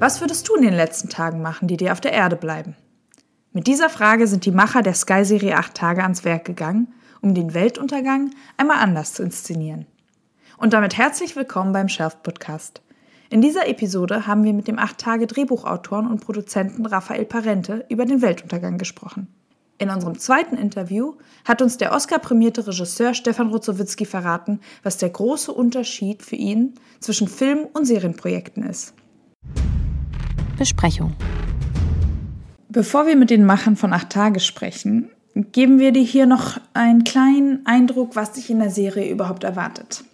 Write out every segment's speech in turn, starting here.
Was würdest du in den letzten Tagen machen, die dir auf der Erde bleiben? Mit dieser Frage sind die Macher der Sky-Serie 8 Tage ans Werk gegangen, um den Weltuntergang einmal anders zu inszenieren. Und damit herzlich willkommen beim Shelf Podcast. In dieser Episode haben wir mit dem 8 Tage Drehbuchautoren und Produzenten Raphael Parente über den Weltuntergang gesprochen. In unserem zweiten Interview hat uns der Oscar-prämierte Regisseur Stefan Ruzowitzki verraten, was der große Unterschied für ihn zwischen Film- und Serienprojekten ist. Besprechung. Bevor wir mit den Machern von Acht Tage sprechen, geben wir dir hier noch einen kleinen Eindruck, was dich in der Serie überhaupt erwartet.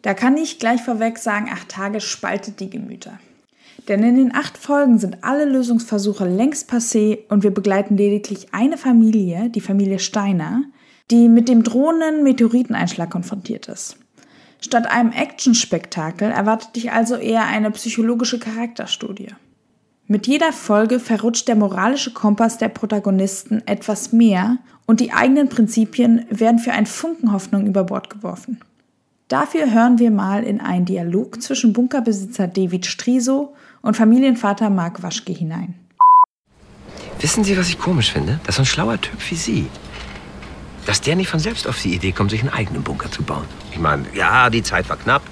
Da kann ich gleich vorweg sagen, Acht Tage spaltet die Gemüter. Denn in den acht Folgen sind alle Lösungsversuche längst passé und wir begleiten lediglich eine Familie, die Familie Steiner, die mit dem drohenden Meteoriteneinschlag konfrontiert ist. Statt einem Actionspektakel erwartet dich also eher eine psychologische Charakterstudie. Mit jeder Folge verrutscht der moralische Kompass der Protagonisten etwas mehr und die eigenen Prinzipien werden für ein Funken Hoffnung über Bord geworfen. Dafür hören wir mal in einen Dialog zwischen Bunkerbesitzer David Striso und Familienvater Mark Waschke hinein. Wissen Sie, was ich komisch finde? Dass so ein schlauer Typ wie Sie, dass der nicht von selbst auf die Idee kommt, sich einen eigenen Bunker zu bauen. Ich meine, ja, die Zeit war knapp,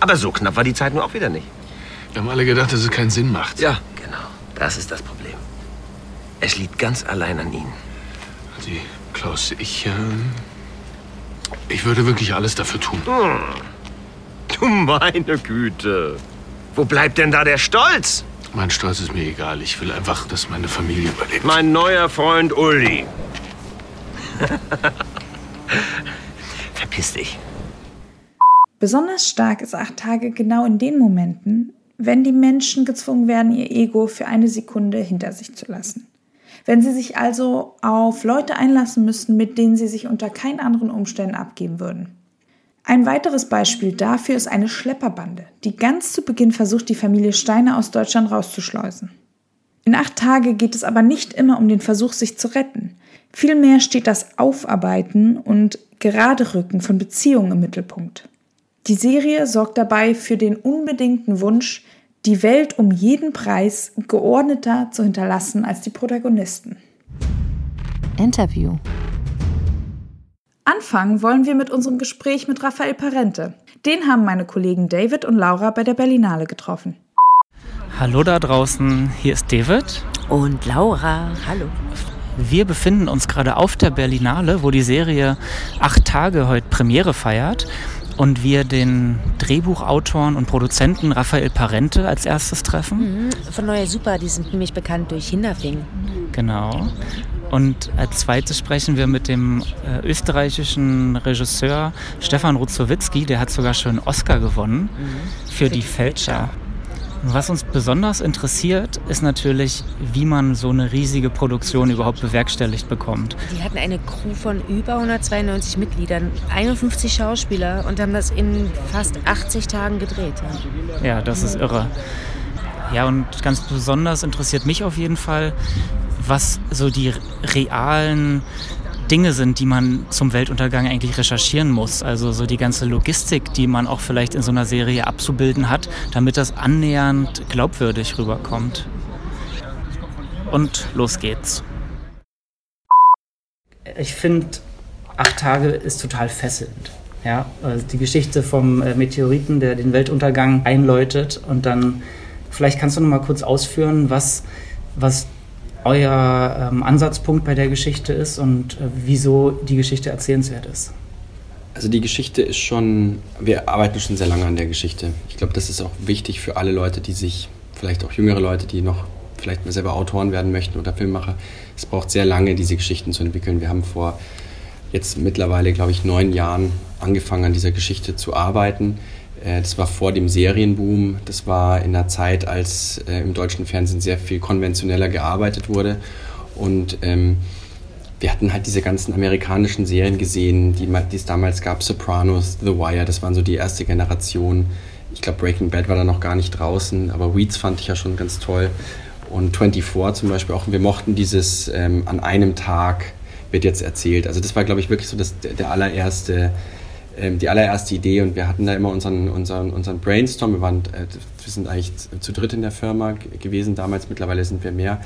aber so knapp war die Zeit nur auch wieder nicht. Wir haben alle gedacht, dass es keinen Sinn macht. Ja. Das ist das Problem. Es liegt ganz allein an Ihnen. Sie, Klaus, ich, äh, ich würde wirklich alles dafür tun. Hm. Du meine Güte. Wo bleibt denn da der Stolz? Mein Stolz ist mir egal. Ich will einfach, dass meine Familie überlebt. Mein neuer Freund Uli. Verpiss dich. Besonders stark ist acht Tage genau in den Momenten, wenn die Menschen gezwungen werden, ihr Ego für eine Sekunde hinter sich zu lassen. Wenn sie sich also auf Leute einlassen müssen, mit denen sie sich unter keinen anderen Umständen abgeben würden. Ein weiteres Beispiel dafür ist eine Schlepperbande, die ganz zu Beginn versucht, die Familie Steiner aus Deutschland rauszuschleusen. In acht Tage geht es aber nicht immer um den Versuch, sich zu retten. Vielmehr steht das Aufarbeiten und Geraderücken von Beziehungen im Mittelpunkt. Die Serie sorgt dabei für den unbedingten Wunsch, die Welt um jeden Preis geordneter zu hinterlassen als die Protagonisten. Interview Anfangen wollen wir mit unserem Gespräch mit Raphael Parente. Den haben meine Kollegen David und Laura bei der Berlinale getroffen. Hallo da draußen, hier ist David. Und Laura, hallo. Wir befinden uns gerade auf der Berlinale, wo die Serie acht Tage heute Premiere feiert und wir den Drehbuchautoren und Produzenten Raphael Parente als erstes treffen. Mhm, von Neue Super, die sind nämlich bekannt durch Hinterfing. Genau. Und als zweites sprechen wir mit dem äh, österreichischen Regisseur Stefan Ruzowitzki, der hat sogar schon einen Oscar gewonnen mhm. für, für, die Fälscher. Was uns besonders interessiert, ist natürlich, wie man so eine riesige Produktion überhaupt bewerkstelligt bekommt. Die hatten eine Crew von über 192 Mitgliedern, 51 Schauspieler und haben das in fast 80 Tagen gedreht. Ja, ja das ist irre. Ja, und ganz besonders interessiert mich auf jeden Fall, was so die realen Dinge sind, die man zum Weltuntergang eigentlich recherchieren muss. Also so die ganze Logistik, die man auch vielleicht in so einer Serie abzubilden hat, damit das annähernd glaubwürdig rüberkommt. Und los geht's. Ich finde, acht Tage ist total fesselnd. Ja, also die Geschichte vom äh, Meteoriten, der den Weltuntergang einläutet und dann, vielleicht kannst du noch mal kurz ausführen, was, was euer ähm, Ansatzpunkt bei der Geschichte ist und äh, wieso die Geschichte erzählenswert ist. Also die Geschichte ist schon, wir arbeiten schon sehr lange an der Geschichte. Ich glaube, das ist auch wichtig für alle Leute, die sich, vielleicht auch jüngere Leute, die noch vielleicht mal selber Autoren werden möchten oder Filmmacher. Es braucht sehr lange, diese Geschichten zu entwickeln. Wir haben vor jetzt mittlerweile, glaube ich, neun Jahren angefangen, an dieser Geschichte zu arbeiten. Äh, das war vor dem Serienboom. Das war in einer Zeit, als äh, im deutschen Fernsehen sehr viel konventioneller gearbeitet wurde. Und ähm, wir hatten halt diese ganzen amerikanischen Serien gesehen, die, die es damals gab. Sopranos, The Wire, das waren so die erste Generation. Ich glaube, Breaking Bad war da noch gar nicht draußen, aber Weeds fand ich ja schon ganz toll. Und 24 zum Beispiel auch. Wir mochten dieses ähm, an einem Tag wird jetzt erzählt. Also das war, glaube ich, wirklich so das, der allererste die allererste Idee und wir hatten da immer unseren, unseren, unseren Brainstorm. Wir, waren, äh, wir sind eigentlich zu dritt in der Firma gewesen damals, mittlerweile sind wir mehr.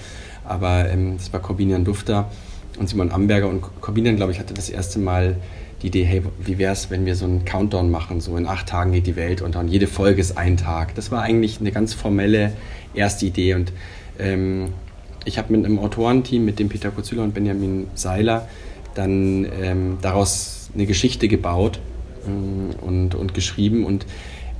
Aber ähm, das war Corbinian Dufter und Simon Amberger und Corbinian, glaube ich, hatte das erste Mal die Idee, hey, wie wäre es, wenn wir so einen Countdown machen, so in acht Tagen geht die Welt unter und jede Folge ist ein Tag. Das war eigentlich eine ganz formelle erste Idee und ähm, ich habe mit einem Autorenteam, mit dem Peter Kozüller und Benjamin Seiler, dann ähm, daraus eine Geschichte gebaut und, und geschrieben und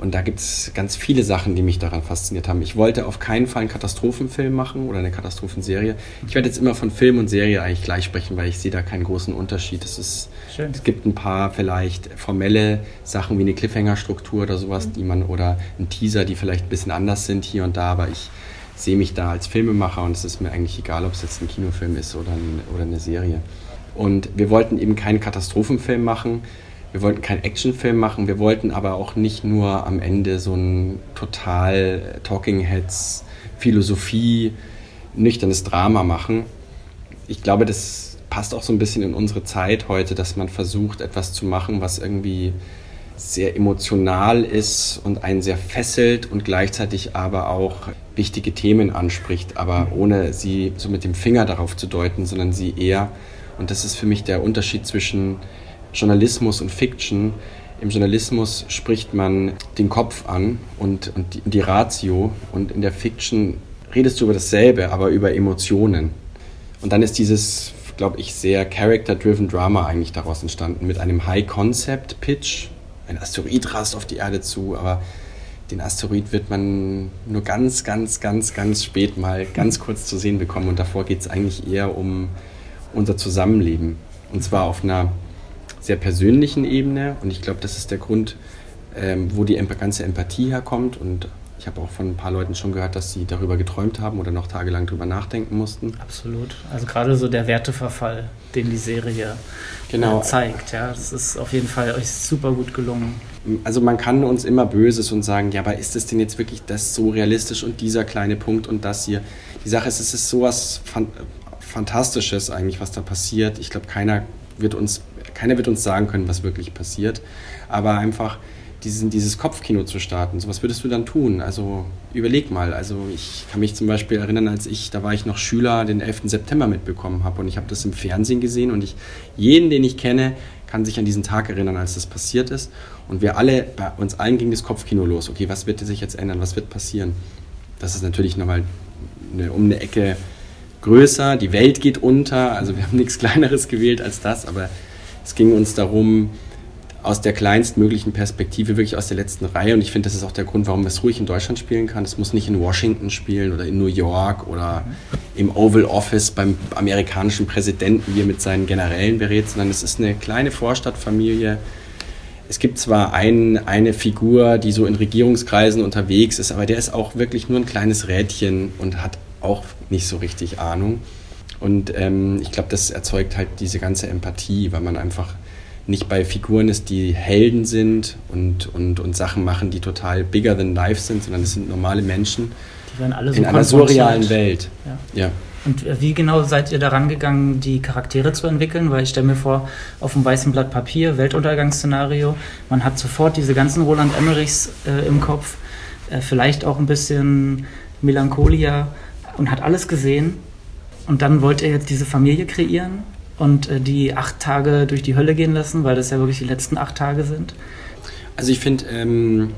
und da gibt es ganz viele Sachen, die mich daran fasziniert haben. Ich wollte auf keinen Fall einen Katastrophenfilm machen oder eine Katastrophenserie. Ich werde jetzt immer von Film und Serie eigentlich gleich sprechen, weil ich sehe da keinen großen Unterschied. Es, ist, Schön. es gibt ein paar vielleicht formelle Sachen wie eine Cliffhanger-Struktur oder sowas, mhm. die man oder ein Teaser, die vielleicht ein bisschen anders sind hier und da, aber ich sehe mich da als Filmemacher und es ist mir eigentlich egal, ob es jetzt ein Kinofilm ist oder, ein, oder eine Serie. Und wir wollten eben keinen Katastrophenfilm machen, wir wollten keinen Actionfilm machen, wir wollten aber auch nicht nur am Ende so ein total Talking Heads Philosophie, nüchternes Drama machen. Ich glaube, das passt auch so ein bisschen in unsere Zeit heute, dass man versucht, etwas zu machen, was irgendwie sehr emotional ist und einen sehr fesselt und gleichzeitig aber auch wichtige Themen anspricht, aber ohne sie so mit dem Finger darauf zu deuten, sondern sie eher, und das ist für mich der Unterschied zwischen Journalismus und Fiction. Im Journalismus spricht man den Kopf an und, und die, die Ratio und in der Fiction redest du über dasselbe, aber über Emotionen. Und dann ist dieses, glaube ich, sehr character-driven Drama eigentlich daraus entstanden mit einem High-Concept-Pitch. Ein Asteroid rast auf die Erde zu, aber den Asteroid wird man nur ganz, ganz, ganz, ganz spät mal ganz kurz zu sehen bekommen. Und davor geht es eigentlich eher um unser Zusammenleben. Und zwar auf einer sehr persönlichen Ebene. Und ich glaube, das ist der Grund, ähm, wo die ganze Empathie herkommt. Und ich habe auch von ein paar Leuten schon gehört, dass sie darüber geträumt haben oder noch tagelang darüber nachdenken mussten. Absolut. Also gerade so der Werteverfall, den die Serie genau. Äh, zeigt. Ja, das ist auf jeden Fall euch super gut gelungen. Also man kann uns immer Böses und sagen, ja, aber ist es denn jetzt wirklich das so realistisch und dieser kleine Punkt und das hier? Die Sache ist, es ist sowas Fantastisches eigentlich, was da passiert. Ich glaube, keiner wird uns keiner wird uns sagen können, was wirklich passiert. Aber einfach diesen, dieses Kopfkino zu starten, so was würdest du dann tun? Also überleg mal. Also ich kann mich zum Beispiel erinnern, als ich, da war ich noch Schüler, den 11. September mitbekommen habe und ich habe das im Fernsehen gesehen und ich, jeden, den ich kenne, kann sich an diesen Tag erinnern, als das passiert ist. Und wir alle, bei uns allen ging das Kopfkino los. Okay, was wird sich jetzt ändern? Was wird passieren? Das ist natürlich nochmal eine, um eine Ecke größer. Die Welt geht unter. Also wir haben nichts Kleineres gewählt als das, aber es ging uns darum, aus der kleinstmöglichen Perspektive, wirklich aus der letzten Reihe. Und ich finde, das ist auch der Grund, warum es ruhig in Deutschland spielen kann. Es muss nicht in Washington spielen oder in New York oder im Oval Office beim amerikanischen Präsidenten, wie er mit seinen Generälen berät, sondern es ist eine kleine Vorstadtfamilie. Es gibt zwar ein, eine Figur, die so in Regierungskreisen unterwegs ist, aber der ist auch wirklich nur ein kleines Rädchen und hat auch nicht so richtig Ahnung. Und ähm, ich glaube, das erzeugt halt diese ganze Empathie, weil man einfach nicht bei Figuren ist, die Helden sind und, und, und Sachen machen, die total bigger than life sind, sondern es sind normale Menschen die werden alle so in einer surrealen Welt. Ja. ja. Und wie genau seid ihr daran gegangen, die Charaktere zu entwickeln? Weil ich stelle mir vor, auf dem weißen Blatt Papier, Weltuntergangsszenario, man hat sofort diese ganzen Roland Emmerichs äh, im Kopf, äh, vielleicht auch ein bisschen Melancholia und hat alles gesehen und dann wollt ihr jetzt diese Familie kreieren und äh, die acht Tage durch die Hölle gehen lassen, weil das ja wirklich die letzten acht Tage sind? Also ich finde, ähm,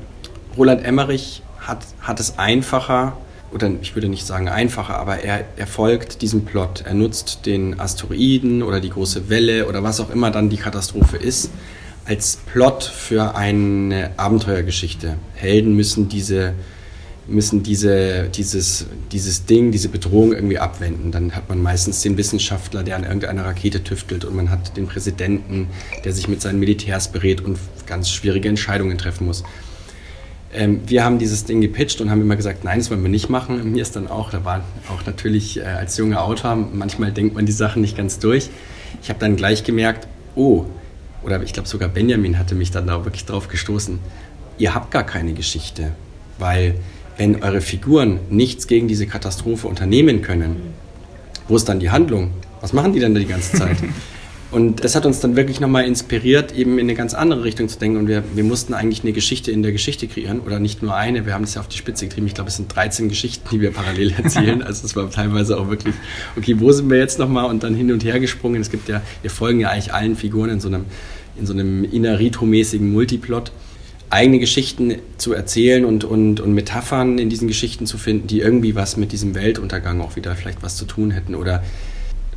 Roland Emmerich hat, hat es einfacher, oder ich würde nicht sagen einfacher, aber er, er folgt diesem Plot. Er nutzt den Asteroiden oder die große Welle oder was auch immer dann die Katastrophe ist, als Plot für eine Abenteuergeschichte. Helden müssen diese müssen diese, dieses, dieses Ding, diese Bedrohung irgendwie abwenden. Dann hat man meistens den Wissenschaftler, der an irgendeiner Rakete tüftelt und man hat den Präsidenten, der sich mit seinen Militärs berät und ganz schwierige Entscheidungen treffen muss. Ähm, wir haben dieses Ding gepitcht und haben immer gesagt, nein, das wollen wir nicht machen. Mir ist dann auch, da war auch natürlich äh, als junger Autor, manchmal denkt man die Sachen nicht ganz durch. Ich habe dann gleich gemerkt, oh, oder ich glaube sogar Benjamin hatte mich dann da wirklich drauf gestoßen, ihr habt gar keine Geschichte, weil wenn eure Figuren nichts gegen diese Katastrophe unternehmen können, wo ist dann die Handlung? Was machen die denn da die ganze Zeit? Und das hat uns dann wirklich nochmal inspiriert, eben in eine ganz andere Richtung zu denken. Und wir, wir mussten eigentlich eine Geschichte in der Geschichte kreieren oder nicht nur eine. Wir haben das ja auf die Spitze getrieben. Ich glaube, es sind 13 Geschichten, die wir parallel erzählen. Also es war teilweise auch wirklich, okay, wo sind wir jetzt nochmal? Und dann hin und her gesprungen. Es gibt ja, wir folgen ja eigentlich allen Figuren in so einem, in so einem Inarito-mäßigen Multiplot eigene Geschichten zu erzählen und, und, und Metaphern in diesen Geschichten zu finden, die irgendwie was mit diesem Weltuntergang auch wieder vielleicht was zu tun hätten oder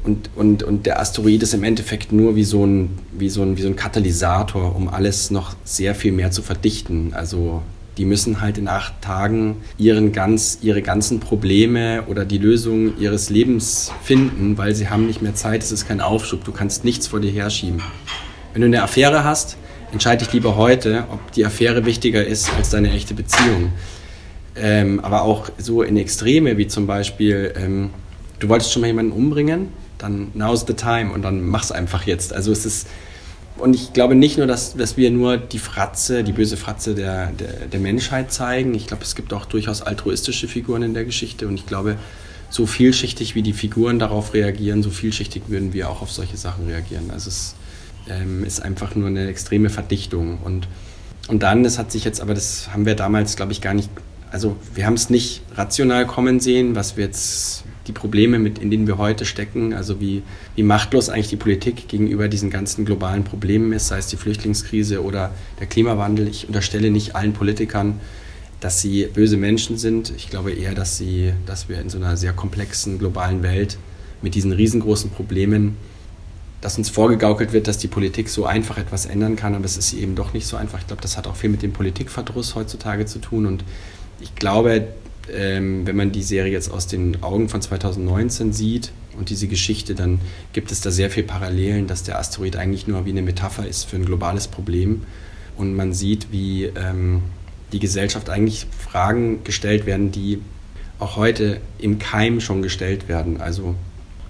und, und, und der Asteroid ist im Endeffekt nur wie so, ein, wie, so ein, wie so ein Katalysator, um alles noch sehr viel mehr zu verdichten. Also die müssen halt in acht Tagen ihren ganz, ihre ganzen Probleme oder die Lösung ihres Lebens finden, weil sie haben nicht mehr Zeit, es ist kein Aufschub, du kannst nichts vor dir herschieben. Wenn du eine Affäre hast, entscheide dich lieber heute, ob die Affäre wichtiger ist als deine echte Beziehung. Ähm, aber auch so in Extreme, wie zum Beispiel, ähm, du wolltest schon mal jemanden umbringen, dann now's the time und dann mach's einfach jetzt. Also es ist, und ich glaube nicht nur, dass, dass wir nur die Fratze, die böse Fratze der, der, der Menschheit zeigen. Ich glaube, es gibt auch durchaus altruistische Figuren in der Geschichte und ich glaube, so vielschichtig wie die Figuren darauf reagieren, so vielschichtig würden wir auch auf solche Sachen reagieren. Also es ähm, ist einfach nur eine extreme Verdichtung. Und, und dann, das hat sich jetzt, aber das haben wir damals, glaube ich, gar nicht, also wir haben es nicht rational kommen sehen, was wir jetzt die Probleme, mit, in denen wir heute stecken, also wie, wie machtlos eigentlich die Politik gegenüber diesen ganzen globalen Problemen ist, sei es die Flüchtlingskrise oder der Klimawandel. Ich unterstelle nicht allen Politikern, dass sie böse Menschen sind. Ich glaube eher, dass, sie, dass wir in so einer sehr komplexen globalen Welt mit diesen riesengroßen Problemen, dass uns vorgegaukelt wird, dass die Politik so einfach etwas ändern kann, aber es ist eben doch nicht so einfach. Ich glaube, das hat auch viel mit dem Politikverdruss heutzutage zu tun und ich glaube, ähm, wenn man die Serie jetzt aus den Augen von 2019 sieht und diese Geschichte, dann gibt es da sehr viel Parallelen, dass der Asteroid eigentlich nur wie eine Metapher ist für ein globales Problem. Und man sieht, wie ähm, die Gesellschaft eigentlich Fragen gestellt werden, die auch heute im Keim schon gestellt werden. Also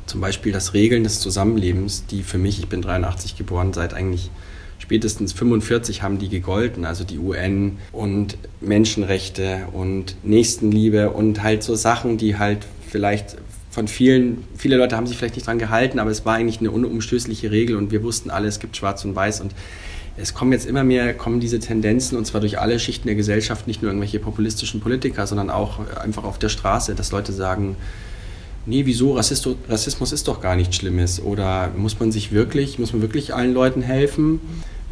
zum Beispiel das Regeln des Zusammenlebens, die für mich, ich bin 83 geboren, seit eigentlich spätestens 45 haben die gegolten, also die UN und Menschenrechte und Nächstenliebe und halt so Sachen, die halt vielleicht von vielen, viele Leute haben sich vielleicht nicht dran gehalten, aber es war eigentlich eine unumstößliche Regel und wir wussten alle, es gibt Schwarz und Weiß und es kommen jetzt immer mehr, kommen diese Tendenzen und zwar durch alle Schichten der Gesellschaft, nicht nur irgendwelche populistischen Politiker, sondern auch einfach auf der Straße, dass Leute sagen, nee, wieso, Rassismus ist doch gar nichts Schlimmes oder muss man sich wirklich, muss man wirklich allen Leuten helfen?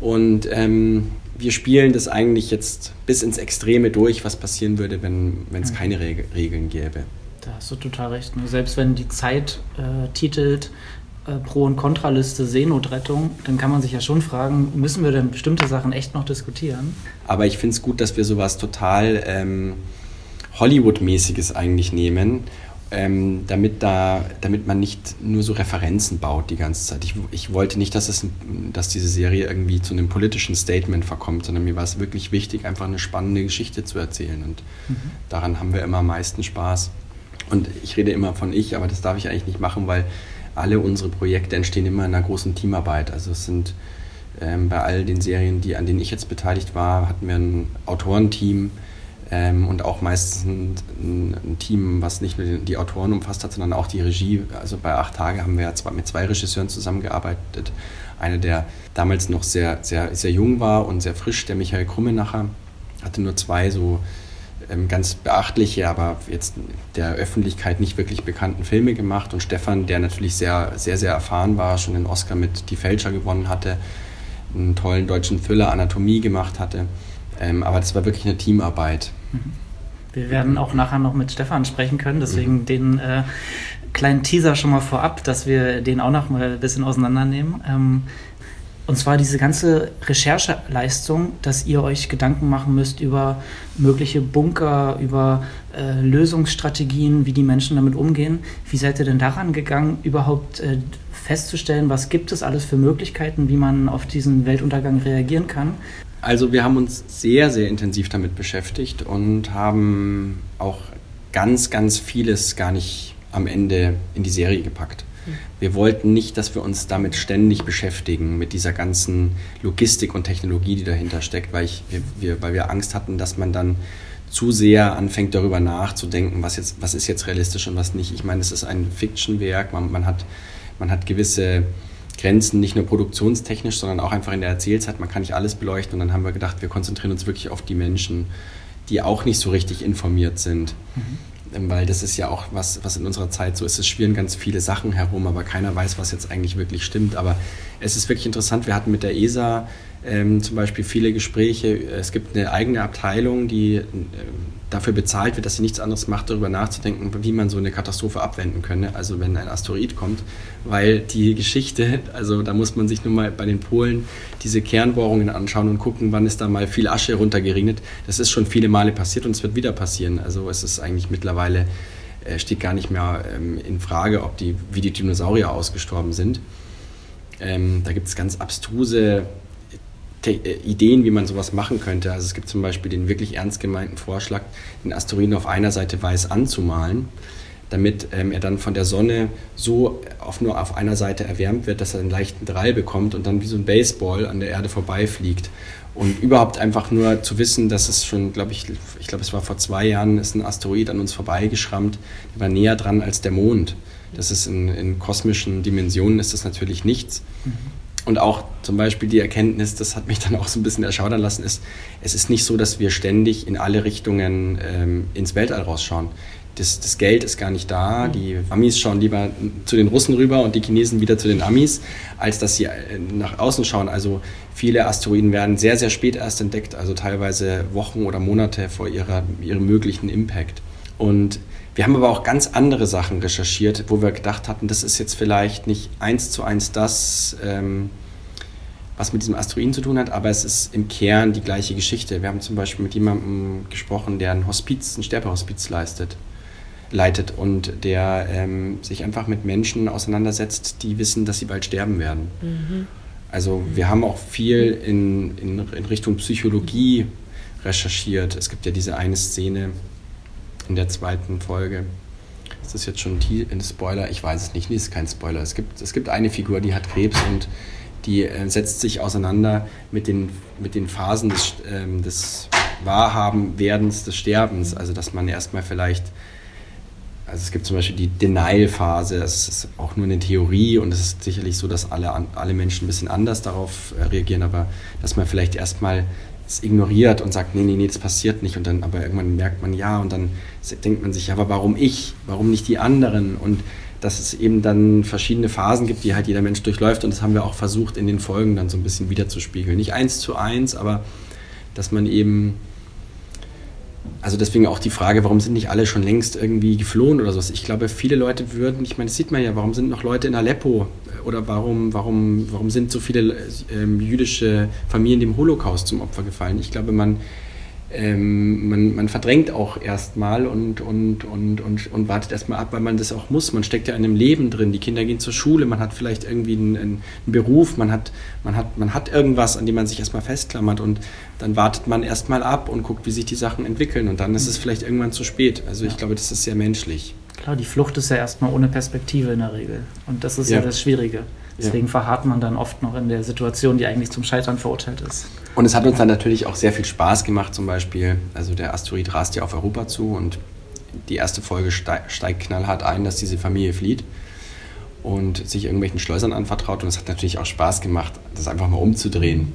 Und ähm, wir spielen das eigentlich jetzt bis ins Extreme durch, was passieren würde, wenn es mhm. keine Reg Regeln gäbe. Da hast du total recht. Nur selbst wenn die Zeit äh, titelt äh, Pro- und Kontraliste Seenotrettung, dann kann man sich ja schon fragen, müssen wir denn bestimmte Sachen echt noch diskutieren? Aber ich finde es gut, dass wir sowas total ähm, Hollywood-mäßiges eigentlich nehmen ähm, damit, da, damit man nicht nur so Referenzen baut die ganze Zeit. Ich, ich wollte nicht, dass, es, dass diese Serie irgendwie zu einem politischen Statement verkommt, sondern mir war es wirklich wichtig, einfach eine spannende Geschichte zu erzählen. Und mhm. daran haben wir immer am meisten Spaß. Und ich rede immer von ich, aber das darf ich eigentlich nicht machen, weil alle unsere Projekte entstehen immer in einer großen Teamarbeit. Also es sind ähm, bei all den Serien, die, an denen ich jetzt beteiligt war, hatten wir ein Autorenteam, ähm, und auch meistens ein, ein, Team, was nicht nur die Autoren umfasst hat, sondern auch die Regie. Also bei acht Tage haben wir ja zwei, mit zwei Regisseuren zusammengearbeitet. Einer, der damals noch sehr, sehr, sehr jung war und sehr frisch, der Michael Krummenacher, hatte nur zwei so ähm, ganz beachtliche, aber jetzt der Öffentlichkeit nicht wirklich bekannten Filme gemacht. Und Stefan, der natürlich sehr, sehr, sehr erfahren war, schon den Oscar mit Die Fälscher gewonnen hatte, einen tollen deutschen Thriller Anatomie gemacht hatte. Ähm, aber das war wirklich eine Teamarbeit. Mhm. Wir werden auch nachher noch mit Stefan sprechen können, deswegen mhm. den äh, kleinen Teaser schon mal vorab, dass wir den auch noch mal ein bisschen auseinandernehmen. Ähm, und zwar diese ganze Rechercheleistung, dass ihr euch Gedanken machen müsst über mögliche Bunker, über äh, Lösungsstrategien, wie die Menschen damit umgehen. Wie seid ihr denn daran gegangen, überhaupt äh, festzustellen, was gibt es alles für Möglichkeiten, wie man auf diesen Weltuntergang reagieren kann? Also wir haben uns sehr, sehr intensiv damit beschäftigt und haben auch ganz, ganz vieles gar nicht am Ende in die Serie gepackt. Hm. Wir wollten nicht, dass wir uns damit ständig beschäftigen, mit dieser ganzen Logistik und Technologie, die dahinter steckt, weil, ich, wir, weil wir Angst hatten, dass man dann zu sehr anfängt darüber nachzudenken, was, jetzt, was ist jetzt realistisch und was nicht. Ich meine, es ist ein Fiction-Werk, man, man, hat, man hat gewisse Grenzen, nicht nur produktionstechnisch, sondern auch einfach in der Erzählzeit. Man kann nicht alles beleuchten. Und dann haben wir gedacht, wir konzentrieren uns wirklich auf die Menschen, die auch nicht so richtig informiert sind. Mhm. Weil das ist ja auch was, was in unserer Zeit so ist. Es schwirren ganz viele Sachen herum, aber keiner weiß, was jetzt eigentlich wirklich stimmt. Aber es ist wirklich interessant. Wir hatten mit der ESA ähm, zum Beispiel viele Gespräche. Es gibt eine eigene Abteilung, die äh, dafür bezahlt wird, dass sie nichts anderes macht, darüber nachzudenken, wie man so eine Katastrophe abwenden könne, also wenn ein Asteroid kommt, weil die Geschichte, also da muss man sich nur mal bei den Polen diese Kernbohrungen anschauen und gucken, wann ist da mal viel Asche runtergeregnet. Das ist schon viele Male passiert und es wird wieder passieren. Also es ist eigentlich mittlerweile, äh, steht gar nicht mehr ähm, in Frage, ob die, wie die Dinosaurier ausgestorben sind. Ähm, da gibt es ganz abstruse Ideen, wie man sowas machen könnte. Also es gibt zum Beispiel den wirklich ernst gemeinten Vorschlag, den Asteroiden auf einer Seite weiß anzumalen, damit ähm, er dann von der Sonne so auf nur auf einer Seite erwärmt wird, dass er einen leichten Drall bekommt und dann wie so ein Baseball an der Erde vorbeifliegt. Und überhaupt einfach nur zu wissen, dass es schon, glaube ich, ich glaube, es war vor zwei Jahren, ist ein Asteroid an uns vorbeigeschrammt, der war näher dran als der Mond. Das ist in, in kosmischen Dimensionen ist das natürlich nichts. Mhm. Und auch zum Beispiel die Erkenntnis, das hat mich dann auch so ein bisschen erschaudern lassen, ist, es ist nicht so, dass wir ständig in alle Richtungen ähm, ins Weltall rausschauen. Das, das, Geld ist gar nicht da. Die Amis schauen lieber zu den Russen rüber und die Chinesen wieder zu den Amis, als dass sie äh, nach außen schauen. Also viele Asteroiden werden sehr, sehr spät erst entdeckt, also teilweise Wochen oder Monate vor ihrer, ihrem möglichen Impact. Und wir haben aber auch ganz andere Sachen recherchiert, wo wir gedacht hatten, das ist jetzt vielleicht nicht eins zu eins das, ähm, was mit diesem Asteroiden zu tun hat, aber es ist im Kern die gleiche Geschichte. Wir haben zum Beispiel mit jemandem gesprochen, der ein Hospiz, ein Sterbehospiz leistet, leitet und der ähm, sich einfach mit Menschen auseinandersetzt, die wissen, dass sie bald sterben werden. Mhm. Also wir haben auch viel in, in, in Richtung Psychologie recherchiert. Es gibt ja diese eine Szene, in der zweiten Folge. Ist das jetzt schon ein Spoiler? Ich weiß es nicht. Nee, ist kein Spoiler. Es gibt, es gibt eine Figur, die hat Krebs und die äh, setzt sich auseinander mit den, mit den Phasen des, ähm, des Wahrhabenwerdens, des Sterbens. Also, dass man erstmal vielleicht also es gibt zum Beispiel die Denial-Phase, das ist auch nur eine Theorie und es ist sicherlich so, dass alle, alle Menschen ein bisschen anders darauf äh, reagieren, aber dass man vielleicht erstmal es ignoriert und sagt, nee, nee, nee, das passiert nicht. Und dann aber irgendwann merkt man ja und dann denkt man sich, ja, aber warum ich? Warum nicht die anderen? Und dass es eben dann verschiedene Phasen gibt, die halt jeder Mensch durchläuft. Und das haben wir auch versucht, in den Folgen dann so ein bisschen wiederzuspiegeln. Nicht eins zu eins, aber dass man eben also deswegen auch die Frage, warum sind nicht alle schon längst irgendwie geflohen oder sowas. Ich glaube, viele Leute würden, ich meine, das sieht man ja, warum sind noch Leute in Aleppo oder warum, warum, warum sind so viele ähm, jüdische Familien dem Holocaust zum Opfer gefallen? Ich glaube, man ähm, man, man, verdrängt auch erstmal und, und, und, und, und wartet erstmal ab, weil man das auch muss. Man steckt ja in einem Leben drin. Die Kinder gehen zur Schule, man hat vielleicht irgendwie einen, einen, Beruf, man hat, man, hat, man hat irgendwas, an dem man sich erstmal festklammert und dann wartet man erstmal ab und guckt, wie sich die Sachen entwickeln und dann ist es vielleicht irgendwann zu spät. Also ich glaube, das ist sehr menschlich. Klar, die Flucht ist ja erstmal ohne Perspektive in der Regel und das ist ja, ja das Schwierige. Deswegen ja. verharrt man dann oft noch in der Situation, die eigentlich zum Scheitern verurteilt ist. Und es hat uns dann natürlich auch sehr viel Spaß gemacht, zum Beispiel. Also der Asteroid rast ja auf Europa zu und die erste Folge steigt knallhart ein, dass diese Familie flieht und sich irgendwelchen Schleusern anvertraut. Und es hat natürlich auch Spaß gemacht, das einfach mal umzudrehen.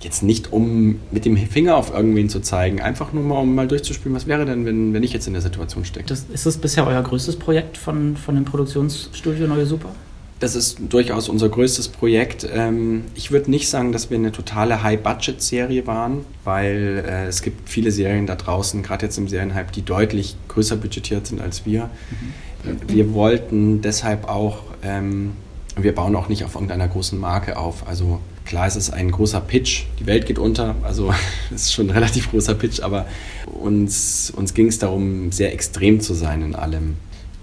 Jetzt nicht, um mit dem Finger auf irgendwen zu zeigen, einfach nur mal, um mal durchzuspielen, was wäre denn, wenn, wenn ich jetzt in der Situation stecke. ist das bisher euer größtes Projekt von, von dem Produktionsstudio Neue Super? Das ist durchaus unser größtes Projekt. Ähm, ich würde nicht sagen, dass wir eine totale High-Budget-Serie waren, weil äh, es gibt viele Serien da draußen, gerade jetzt im Serienhype, die deutlich größer budgetiert sind als wir. Mhm. Wir wollten deshalb auch, ähm, wir bauen auch nicht auf irgendeiner großen Marke auf. Also klar, es ist ein großer Pitch, die Welt geht unter, also es ist schon ein relativ großer Pitch, aber uns, uns ging es darum, sehr extrem zu sein in allem.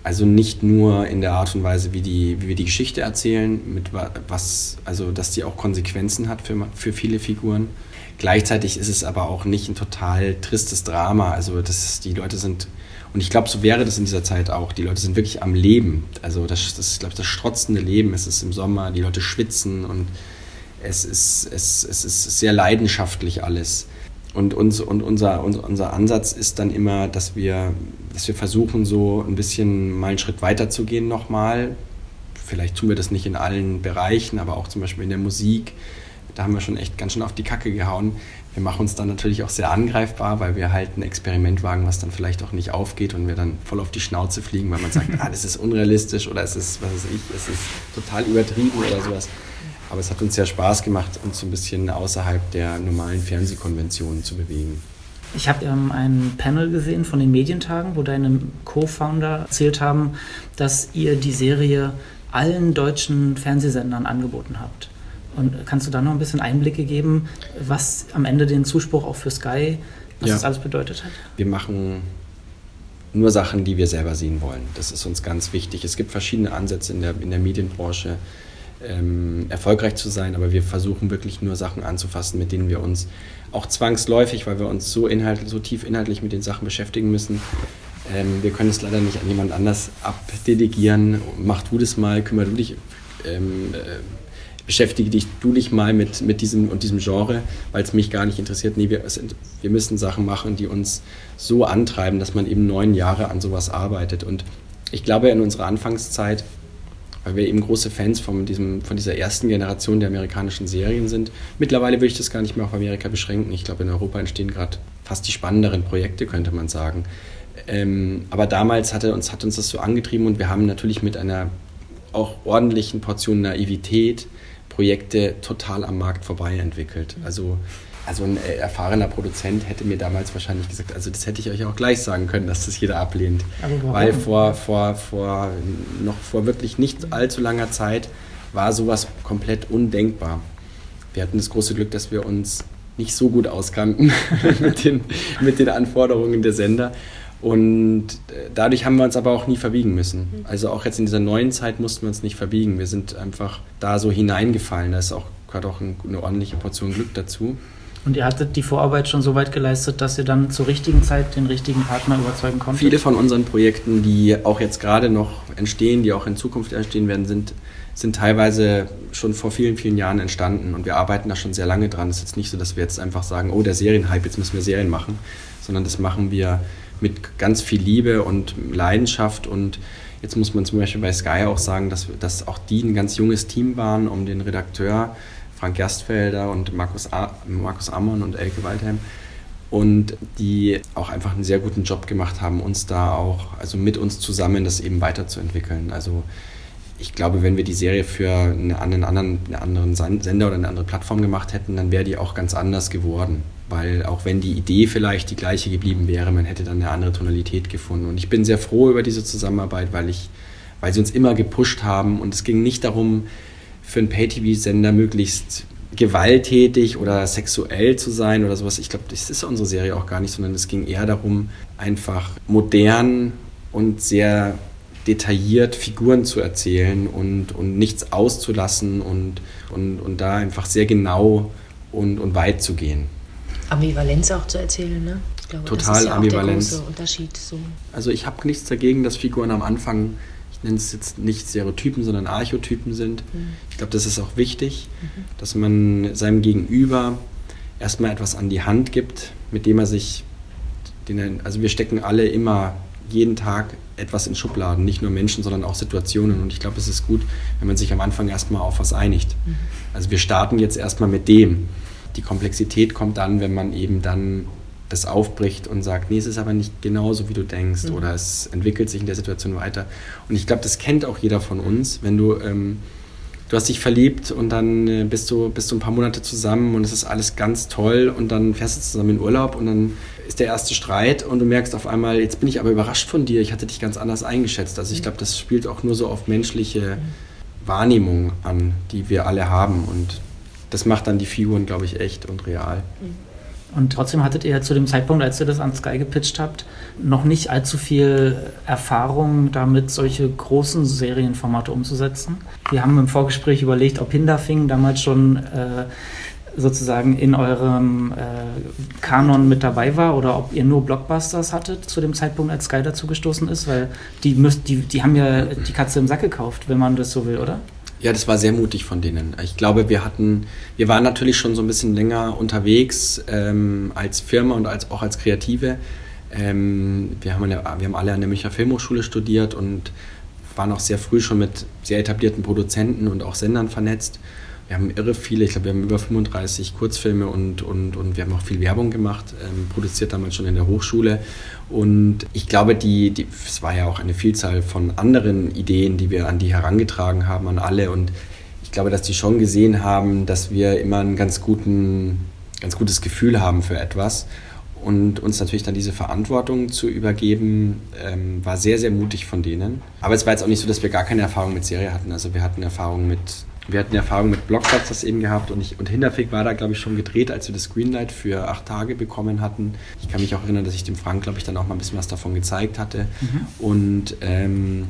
Also nicht nur in der Art und Weise, wie, die, wie wir die Geschichte erzählen, mit was, also dass die auch Konsequenzen hat für, für viele Figuren. Gleichzeitig ist es aber auch nicht ein total tristes Drama. Also das, die Leute sind, und ich glaube, so wäre das in dieser Zeit auch. Die Leute sind wirklich am Leben. Also das, das glaube das strotzende Leben. Es ist im Sommer, die Leute schwitzen und es ist, es, es ist sehr leidenschaftlich alles. Und, uns, und unser, unser Ansatz ist dann immer, dass wir, dass wir versuchen, so ein bisschen mal einen Schritt weiter zu gehen nochmal, vielleicht tun wir das nicht in allen Bereichen, aber auch zum Beispiel in der Musik, da haben wir schon echt ganz schön auf die Kacke gehauen. Wir machen uns dann natürlich auch sehr angreifbar, weil wir halt ein Experiment wagen, was dann vielleicht auch nicht aufgeht und wir dann voll auf die Schnauze fliegen, weil man sagt, ah, das ist unrealistisch oder es ist, was weiß ich, es ist total übertrieben oder sowas. Aber es hat uns sehr Spaß gemacht, uns so ein bisschen außerhalb der normalen Fernsehkonventionen zu bewegen. Ich habe ähm, ein Panel gesehen von den Medientagen, wo deine Co-Founder erzählt haben, dass ihr die Serie allen deutschen Fernsehsendern angeboten habt. Und kannst du da noch ein bisschen Einblicke geben, was am Ende den Zuspruch auch für Sky, was ja. das alles bedeutet hat? Wir machen nur Sachen, die wir selber sehen wollen. Das ist uns ganz wichtig. Es gibt verschiedene Ansätze in der, in der Medienbranche, ähm, erfolgreich zu sein, aber wir versuchen wirklich nur Sachen anzufassen, mit denen wir uns auch zwangsläufig, weil wir uns so, inhaltlich, so tief inhaltlich mit den Sachen beschäftigen müssen. Ähm, wir können es leider nicht an jemand anders abdelegieren. Mach du das mal, kümmere du dich, ähm, äh, beschäftige dich du dich mal mit, mit diesem und diesem Genre, weil es mich gar nicht interessiert. Nee, wir, sind, wir müssen Sachen machen, die uns so antreiben, dass man eben neun Jahre an sowas arbeitet. Und ich glaube, in unserer Anfangszeit weil wir eben große Fans von, diesem, von dieser ersten Generation der amerikanischen Serien sind. Mittlerweile würde ich das gar nicht mehr auf Amerika beschränken. Ich glaube, in Europa entstehen gerade fast die spannenderen Projekte, könnte man sagen. Ähm, aber damals hatte uns, hat uns das so angetrieben und wir haben natürlich mit einer auch ordentlichen Portion Naivität Projekte total am Markt vorbei entwickelt. Also also ein äh, erfahrener Produzent hätte mir damals wahrscheinlich gesagt, also das hätte ich euch auch gleich sagen können, dass das jeder ablehnt. Weil vor, vor, vor, noch vor wirklich nicht allzu langer Zeit war sowas komplett undenkbar. Wir hatten das große Glück, dass wir uns nicht so gut auskannten mit, den, mit den Anforderungen der Sender. Und äh, dadurch haben wir uns aber auch nie verbiegen müssen. Also auch jetzt in dieser neuen Zeit mussten wir uns nicht verbiegen. Wir sind einfach da so hineingefallen. Da ist auch gerade auch eine ordentliche Portion Glück dazu. Und ihr hattet die Vorarbeit schon so weit geleistet, dass ihr dann zur richtigen Zeit den richtigen Partner überzeugen konntet? Viele von unseren Projekten, die auch jetzt gerade noch entstehen, die auch in Zukunft entstehen werden, sind, sind teilweise schon vor vielen, vielen Jahren entstanden. Und wir arbeiten da schon sehr lange dran. Es ist jetzt nicht so, dass wir jetzt einfach sagen, oh, der Serienhype, jetzt müssen wir Serien machen, sondern das machen wir mit ganz viel Liebe und Leidenschaft. Und jetzt muss man zum Beispiel bei Sky auch sagen, dass, dass auch die ein ganz junges Team waren, um den Redakteur Frank Gerstfelder und Markus, A Markus Amon und Elke Waldheim und die auch einfach einen sehr guten Job gemacht haben, uns da auch, also mit uns zusammen das eben weiterzuentwickeln. Also ich glaube, wenn wir die Serie für einen anderen, einen anderen Sender oder eine andere Plattform gemacht hätten, dann wäre die auch ganz anders geworden. Weil auch wenn die Idee vielleicht die gleiche geblieben wäre, man hätte dann eine andere Tonalität gefunden. Und ich bin sehr froh über diese Zusammenarbeit, weil ich, weil sie uns immer gepusht haben. Und es ging nicht darum, für einen Pay-TV-Sender möglichst gewalttätig oder sexuell zu sein oder sowas. Ich glaube, das ist unsere Serie auch gar nicht, sondern es ging eher darum, einfach modern und sehr detailliert Figuren zu erzählen und, und nichts auszulassen und, und, und da einfach sehr genau und, und weit zu gehen. Ambivalenz auch zu erzählen, ne? Ich glaube, Total das ist ja Ambivalenz. der große Unterschied. So. Also ich habe nichts dagegen, dass Figuren am Anfang nenne es jetzt nicht Stereotypen, sondern Archetypen sind. Mhm. Ich glaube, das ist auch wichtig, mhm. dass man seinem Gegenüber erstmal etwas an die Hand gibt, mit dem er sich, den also wir stecken alle immer jeden Tag etwas in Schubladen, nicht nur Menschen, sondern auch Situationen. Und ich glaube, es ist gut, wenn man sich am Anfang erstmal auf was einigt. Mhm. Also wir starten jetzt erstmal mit dem. Die Komplexität kommt dann, wenn man eben dann das aufbricht und sagt, nee, es ist aber nicht genauso, wie du denkst mhm. oder es entwickelt sich in der Situation weiter. Und ich glaube, das kennt auch jeder von uns, wenn du, ähm, du hast dich verliebt und dann äh, bist, du, bist du ein paar Monate zusammen und es ist alles ganz toll und dann fährst du zusammen in Urlaub und dann ist der erste Streit und du merkst auf einmal, jetzt bin ich aber überrascht von dir, ich hatte dich ganz anders eingeschätzt. Also ich mhm. glaube, das spielt auch nur so auf menschliche mhm. Wahrnehmung an, die wir alle haben und das macht dann die Figuren, glaube ich, echt und real. Mhm. Und trotzdem hattet ihr zu dem Zeitpunkt, als ihr das an Sky gepitcht habt, noch nicht allzu viel Erfahrung damit, solche großen Serienformate umzusetzen. Wir haben im Vorgespräch überlegt, ob Hinderfing damals schon äh, sozusagen in eurem äh, Kanon mit dabei war oder ob ihr nur Blockbusters hattet zu dem Zeitpunkt, als Sky dazu gestoßen ist, weil die, müsst, die, die haben ja die Katze im Sack gekauft, wenn man das so will, oder? Ja, das war sehr mutig von denen. Ich glaube, wir hatten, wir waren natürlich schon so ein bisschen länger unterwegs ähm, als Firma und als, auch als Kreative. Ähm, wir, haben eine, wir haben alle an der Münchner Filmhochschule studiert und waren auch sehr früh schon mit sehr etablierten Produzenten und auch Sendern vernetzt. Wir haben irre viele, ich glaube, wir haben über 35 Kurzfilme und, und, und wir haben auch viel Werbung gemacht, ähm, produziert damals schon in der Hochschule. Und ich glaube, die, die, es war ja auch eine Vielzahl von anderen Ideen, die wir an die herangetragen haben, an alle. Und ich glaube, dass die schon gesehen haben, dass wir immer ein ganz, guten, ganz gutes Gefühl haben für etwas. Und uns natürlich dann diese Verantwortung zu übergeben, ähm, war sehr, sehr mutig von denen. Aber es war jetzt auch nicht so, dass wir gar keine Erfahrung mit Serie hatten. Also wir hatten Erfahrung mit wir hatten Erfahrung mit Blockbusters eben gehabt und, ich, und Hinterfig war da, glaube ich, schon gedreht, als wir das Greenlight für acht Tage bekommen hatten. Ich kann mich auch erinnern, dass ich dem Frank, glaube ich, dann auch mal ein bisschen was davon gezeigt hatte. Mhm. Und ähm,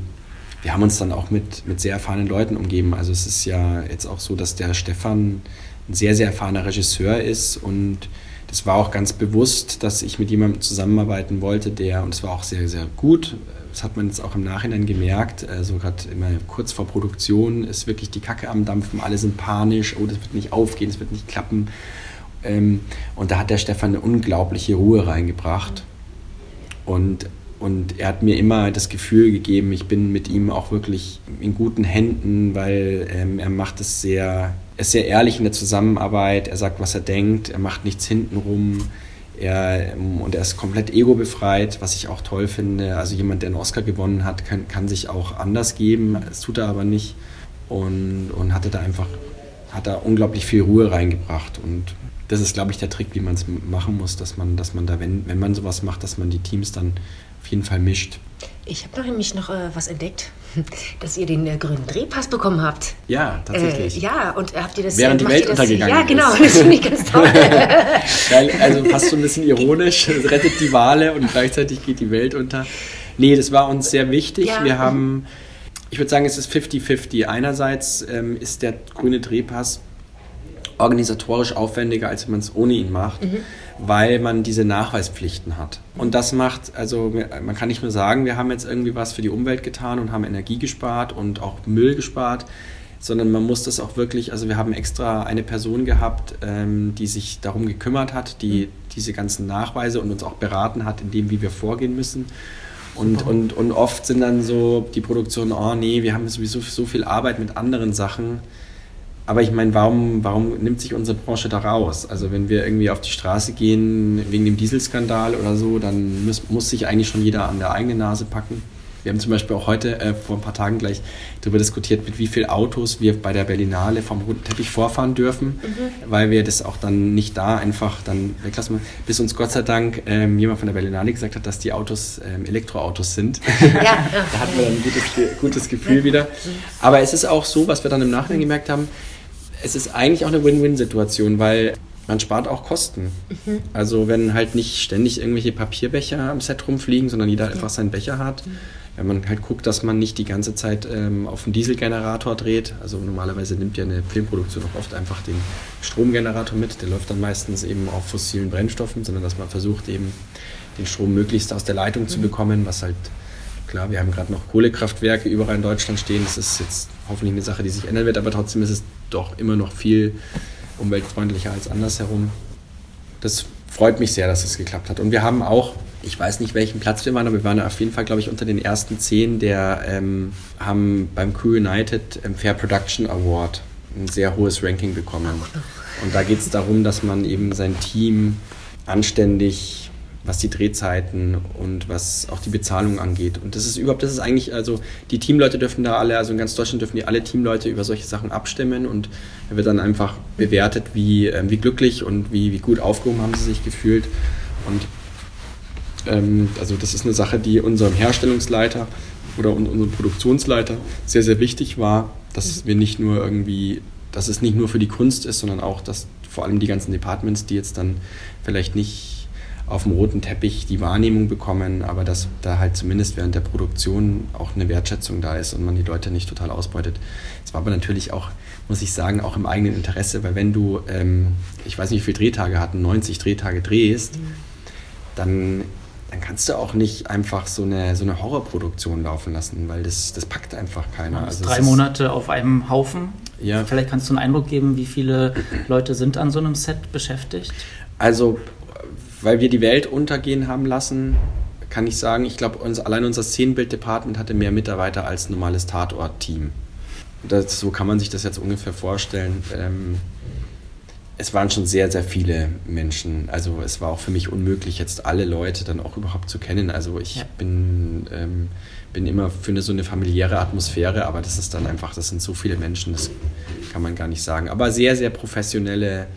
wir haben uns dann auch mit, mit sehr erfahrenen Leuten umgeben. Also es ist ja jetzt auch so, dass der Stefan ein sehr, sehr erfahrener Regisseur ist und das war auch ganz bewusst, dass ich mit jemandem zusammenarbeiten wollte, der, und es war auch sehr, sehr gut, das hat man jetzt auch im Nachhinein gemerkt, also gerade immer kurz vor Produktion ist wirklich die Kacke am Dampfen, alle sind panisch, oh, das wird nicht aufgehen, das wird nicht klappen. Ähm, und da hat der Stefan eine unglaubliche Ruhe reingebracht. Und, und er hat mir immer das Gefühl gegeben, ich bin mit ihm auch wirklich in guten Händen, weil ähm, er macht es sehr, er ist sehr ehrlich in der Zusammenarbeit, er sagt, was er denkt, er macht nichts hintenrum er, und er ist komplett ego-befreit, was ich auch toll finde. Also jemand, der einen Oscar gewonnen hat, kann, kann sich auch anders geben. Das tut er aber nicht. Und, und hatte da einfach, hat da unglaublich viel Ruhe reingebracht. Und das ist, glaube ich, der Trick, wie man es machen muss, dass man, dass man da, wenn, wenn man sowas macht, dass man die Teams dann auf jeden Fall mischt. Ich habe nämlich noch äh, was entdeckt, dass ihr den äh, grünen Drehpass bekommen habt. Ja, tatsächlich. Äh, ja, und habt ihr das... Während die Welt untergegangen ist. Ja, genau, das finde ich ganz toll. also fast so ein bisschen ironisch, rettet die Wale und gleichzeitig geht die Welt unter. Nee, das war uns sehr wichtig. Ja. Wir haben, ich würde sagen, es ist 50-50. Einerseits ähm, ist der grüne Drehpass organisatorisch aufwendiger, als wenn man es ohne ihn macht. Mhm weil man diese Nachweispflichten hat. Und das macht, also man kann nicht nur sagen, wir haben jetzt irgendwie was für die Umwelt getan und haben Energie gespart und auch Müll gespart, sondern man muss das auch wirklich, also wir haben extra eine Person gehabt, ähm, die sich darum gekümmert hat, die diese ganzen Nachweise und uns auch beraten hat, in dem, wie wir vorgehen müssen. Und, und, und oft sind dann so die Produktionen, oh nee, wir haben sowieso so viel Arbeit mit anderen Sachen aber ich meine, warum, warum nimmt sich unsere Branche da raus? Also wenn wir irgendwie auf die Straße gehen wegen dem Dieselskandal oder so, dann muss, muss sich eigentlich schon jeder an der eigenen Nase packen. Wir haben zum Beispiel auch heute äh, vor ein paar Tagen gleich darüber diskutiert, mit wie vielen Autos wir bei der Berlinale vom roten Teppich vorfahren dürfen, mhm. weil wir das auch dann nicht da einfach dann weglassen. Bis uns Gott sei Dank ähm, jemand von der Berlinale gesagt hat, dass die Autos ähm, Elektroautos sind. Ja. da hatten wir dann ein gutes, gutes Gefühl wieder. Aber es ist auch so, was wir dann im Nachhinein gemerkt haben, es ist eigentlich auch eine Win-Win-Situation, weil man spart auch Kosten. Mhm. Also wenn halt nicht ständig irgendwelche Papierbecher am Set rumfliegen, sondern jeder einfach seinen Becher hat. Mhm. Wenn man halt guckt, dass man nicht die ganze Zeit ähm, auf einen Dieselgenerator dreht. Also normalerweise nimmt ja eine Filmproduktion auch oft einfach den Stromgenerator mit. Der läuft dann meistens eben auf fossilen Brennstoffen, sondern dass man versucht eben den Strom möglichst aus der Leitung mhm. zu bekommen, was halt Klar, wir haben gerade noch Kohlekraftwerke überall in Deutschland stehen. Das ist jetzt hoffentlich eine Sache, die sich ändern wird, aber trotzdem ist es doch immer noch viel umweltfreundlicher als andersherum. Das freut mich sehr, dass es geklappt hat. Und wir haben auch, ich weiß nicht, welchen Platz wir waren, aber wir waren auf jeden Fall, glaube ich, unter den ersten zehn, der ähm, haben beim Crew United ähm, Fair Production Award ein sehr hohes Ranking bekommen. Und da geht es darum, dass man eben sein Team anständig was die Drehzeiten und was auch die Bezahlung angeht. Und das ist überhaupt, das ist eigentlich, also die Teamleute dürfen da alle, also in ganz Deutschland dürfen die alle Teamleute über solche Sachen abstimmen und da wird dann einfach bewertet, wie, äh, wie glücklich und wie, wie gut aufgehoben haben sie sich gefühlt. Und ähm, also das ist eine Sache, die unserem Herstellungsleiter oder unserem Produktionsleiter sehr, sehr wichtig war, dass wir nicht nur irgendwie, dass es nicht nur für die Kunst ist, sondern auch, dass vor allem die ganzen Departments, die jetzt dann vielleicht nicht auf dem roten Teppich die Wahrnehmung bekommen, aber dass da halt zumindest während der Produktion auch eine Wertschätzung da ist und man die Leute nicht total ausbeutet. Es war aber natürlich auch, muss ich sagen, auch im eigenen Interesse, weil wenn du, ähm, ich weiß nicht, wie viele Drehtage hatten, 90 Drehtage drehst, mhm. dann, dann kannst du auch nicht einfach so eine, so eine Horrorproduktion laufen lassen, weil das, das packt einfach keiner. Also drei Monate auf einem Haufen. Ja. Vielleicht kannst du einen Eindruck geben, wie viele Leute sind an so einem Set beschäftigt? Also weil wir die Welt untergehen haben lassen, kann ich sagen, ich glaube, uns, allein unser Szenenbild-Department hatte mehr Mitarbeiter als ein normales Tatort-Team. so kann man sich das jetzt ungefähr vorstellen. Ähm, es waren schon sehr, sehr viele Menschen. Also es war auch für mich unmöglich, jetzt alle Leute dann auch überhaupt zu kennen. Also ich ja. bin, ähm, bin immer für eine, so eine familiäre Atmosphäre, aber das ist dann einfach, das sind so viele Menschen, das kann man gar nicht sagen. Aber sehr, sehr professionelle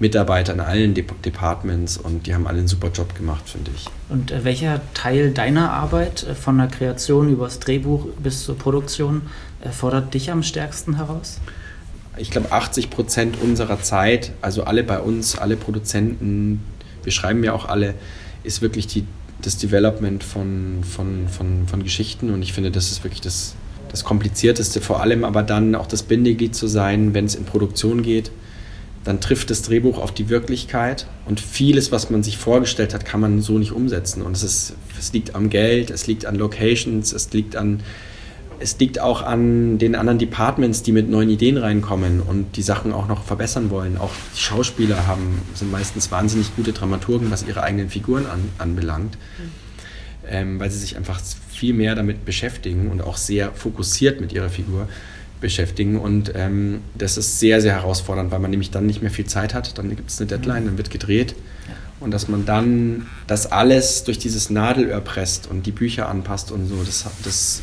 Mitarbeiter in allen De Departments und die haben alle einen super Job gemacht, finde ich. Und äh, welcher Teil deiner Arbeit, äh, von der Kreation über das Drehbuch bis zur Produktion, äh, fordert dich am stärksten heraus? Ich glaube, 80 Prozent unserer Zeit, also alle bei uns, alle Produzenten, wir schreiben ja auch alle, ist wirklich die, das Development von, von, von, von Geschichten und ich finde, das ist wirklich das, das Komplizierteste, vor allem aber dann auch das Bindeglied zu sein, wenn es in Produktion geht dann trifft das Drehbuch auf die Wirklichkeit und vieles, was man sich vorgestellt hat, kann man so nicht umsetzen. Und es, ist, es liegt am Geld, es liegt an Locations, es liegt an es liegt auch an den anderen Departments, die mit neuen Ideen reinkommen und die Sachen auch noch verbessern wollen. Auch die Schauspieler haben, sind meistens wahnsinnig gute Dramaturgen, was ihre eigenen Figuren an, anbelangt, mhm. ähm, weil sie sich einfach viel mehr damit beschäftigen und auch sehr fokussiert mit ihrer Figur beschäftigen. Und ähm, das ist sehr, sehr herausfordernd, weil man nämlich dann nicht mehr viel Zeit hat. Dann gibt es eine Deadline, dann wird gedreht. Und dass man dann das alles durch dieses Nadelöhr presst und die Bücher anpasst und so, das, das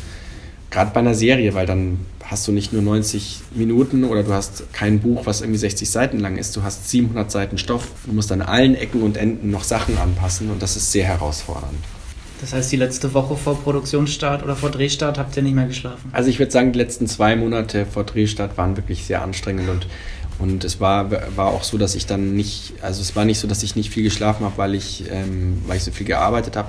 gerade bei einer Serie, weil dann hast du nicht nur 90 Minuten oder du hast kein Buch, was irgendwie 60 Seiten lang ist, du hast 700 Seiten Stoff. Du musst an allen Ecken und Enden noch Sachen anpassen und das ist sehr herausfordernd. Das heißt, die letzte Woche vor Produktionsstart oder vor Drehstart habt ihr nicht mehr geschlafen? Also ich würde sagen, die letzten zwei Monate vor Drehstart waren wirklich sehr anstrengend und, und es war, war auch so, dass ich dann nicht, also es war nicht so, dass ich nicht viel geschlafen habe, weil ich, ähm, weil ich so viel gearbeitet habe.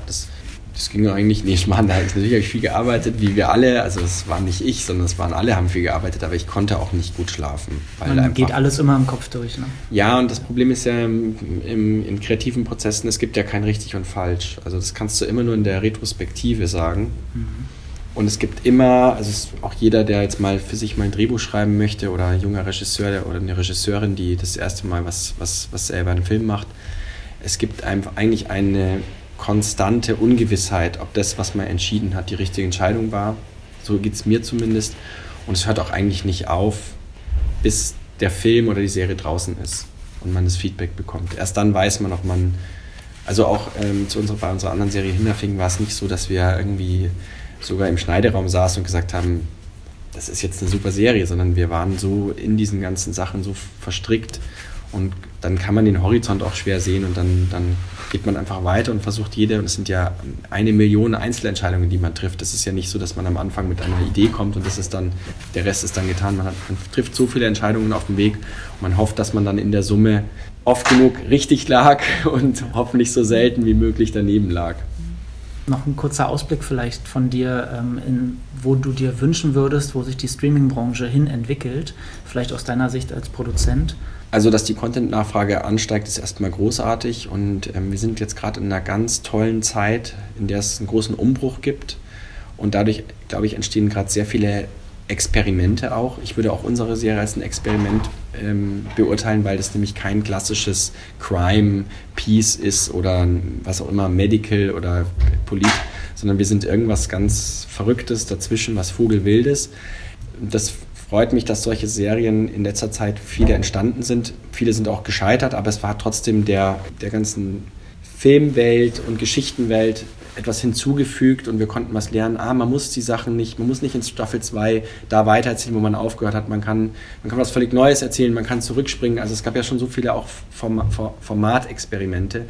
Das ging eigentlich nicht. Mann, da ich natürlich viel gearbeitet, wie wir alle. Also es war nicht ich, sondern es waren alle, haben viel gearbeitet, aber ich konnte auch nicht gut schlafen. Weil Man geht alles immer im Kopf durch, ne? Ja, und das Problem ist ja im, im, in kreativen Prozessen, es gibt ja kein richtig und falsch. Also das kannst du immer nur in der Retrospektive sagen. Mhm. Und es gibt immer, also auch jeder, der jetzt mal für sich mal ein Drehbuch schreiben möchte oder ein junger Regisseur oder eine Regisseurin, die das erste Mal was, was, was selber einen Film macht, es gibt einfach eigentlich eine konstante Ungewissheit, ob das, was man entschieden hat, die richtige Entscheidung war. So geht es mir zumindest. Und es hört auch eigentlich nicht auf, bis der Film oder die Serie draußen ist und man das Feedback bekommt. Erst dann weiß man, ob man, also auch ähm, zu unserer, bei unserer anderen Serie Hinterfing war es nicht so, dass wir irgendwie sogar im Schneideraum saßen und gesagt haben, das ist jetzt eine super Serie, sondern wir waren so in diesen ganzen Sachen so verstrickt und dann kann man den Horizont auch schwer sehen und dann, dann geht man einfach weiter und versucht jede, und es sind ja eine Million Einzelentscheidungen, die man trifft. Es ist ja nicht so, dass man am Anfang mit einer Idee kommt und das ist dann, der Rest ist dann getan. Man, hat, man trifft so viele Entscheidungen auf dem Weg und man hofft, dass man dann in der Summe oft genug richtig lag und hoffentlich so selten wie möglich daneben lag. Noch ein kurzer Ausblick vielleicht von dir, ähm, in, wo du dir wünschen würdest, wo sich die Streaming-Branche hin entwickelt, vielleicht aus deiner Sicht als Produzent. Also, dass die Content-Nachfrage ansteigt, ist erstmal großartig und ähm, wir sind jetzt gerade in einer ganz tollen Zeit, in der es einen großen Umbruch gibt und dadurch, glaube ich, entstehen gerade sehr viele Experimente auch. Ich würde auch unsere Serie als ein Experiment ähm, beurteilen, weil das nämlich kein klassisches Crime-Piece ist oder was auch immer, Medical oder Polit, sondern wir sind irgendwas ganz Verrücktes dazwischen, was Vogelwildes. Das freut mich, dass solche Serien in letzter Zeit viele entstanden sind. Viele sind auch gescheitert, aber es war trotzdem der, der ganzen Filmwelt und Geschichtenwelt etwas hinzugefügt und wir konnten was lernen. Ah, man muss die Sachen nicht, man muss nicht in Staffel 2 da weitererzählen, wo man aufgehört hat. Man kann, man kann was völlig Neues erzählen, man kann zurückspringen. Also es gab ja schon so viele auch Formatexperimente.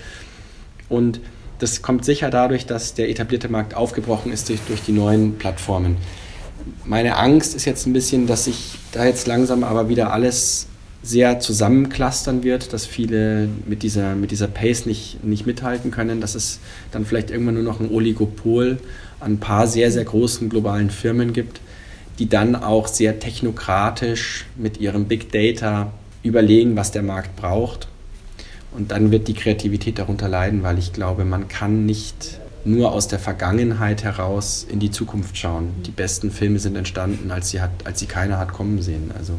Und das kommt sicher dadurch, dass der etablierte Markt aufgebrochen ist durch, durch die neuen Plattformen meine Angst ist jetzt ein bisschen, dass sich da jetzt langsam aber wieder alles sehr zusammenklustern wird, dass viele mit dieser, mit dieser Pace nicht, nicht mithalten können, dass es dann vielleicht irgendwann nur noch ein Oligopol an ein paar sehr, sehr großen globalen Firmen gibt, die dann auch sehr technokratisch mit ihrem Big Data überlegen, was der Markt braucht. Und dann wird die Kreativität darunter leiden, weil ich glaube, man kann nicht nur aus der Vergangenheit heraus in die Zukunft schauen. Die besten Filme sind entstanden, als sie, hat, als sie keiner hat kommen sehen. Also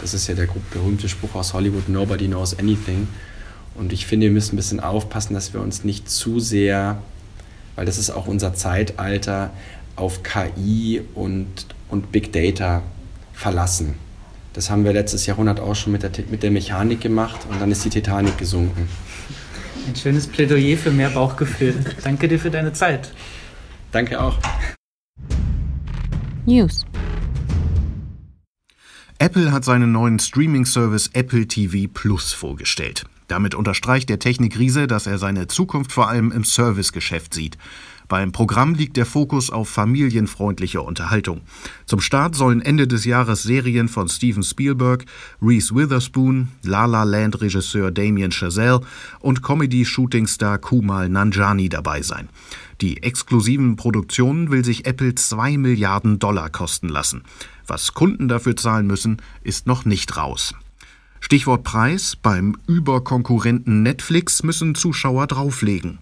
das ist ja der berühmte Spruch aus Hollywood, Nobody knows anything. Und ich finde, wir müssen ein bisschen aufpassen, dass wir uns nicht zu sehr weil das ist auch unser Zeitalter auf KI und, und Big Data verlassen. Das haben wir letztes Jahrhundert auch schon mit der, mit der Mechanik gemacht und dann ist die Titanic gesunken. Ein schönes Plädoyer für mehr Bauchgefühl. Danke dir für deine Zeit. Danke auch. News. Apple hat seinen neuen Streaming-Service Apple TV Plus vorgestellt. Damit unterstreicht der Technikriese, dass er seine Zukunft vor allem im Servicegeschäft sieht. Beim Programm liegt der Fokus auf familienfreundliche Unterhaltung. Zum Start sollen Ende des Jahres Serien von Steven Spielberg, Reese Witherspoon, La La Land Regisseur Damien Chazelle und Comedy-Shooting-Star Kumal Nanjani dabei sein. Die exklusiven Produktionen will sich Apple 2 Milliarden Dollar kosten lassen. Was Kunden dafür zahlen müssen, ist noch nicht raus. Stichwort Preis. Beim Überkonkurrenten Netflix müssen Zuschauer drauflegen.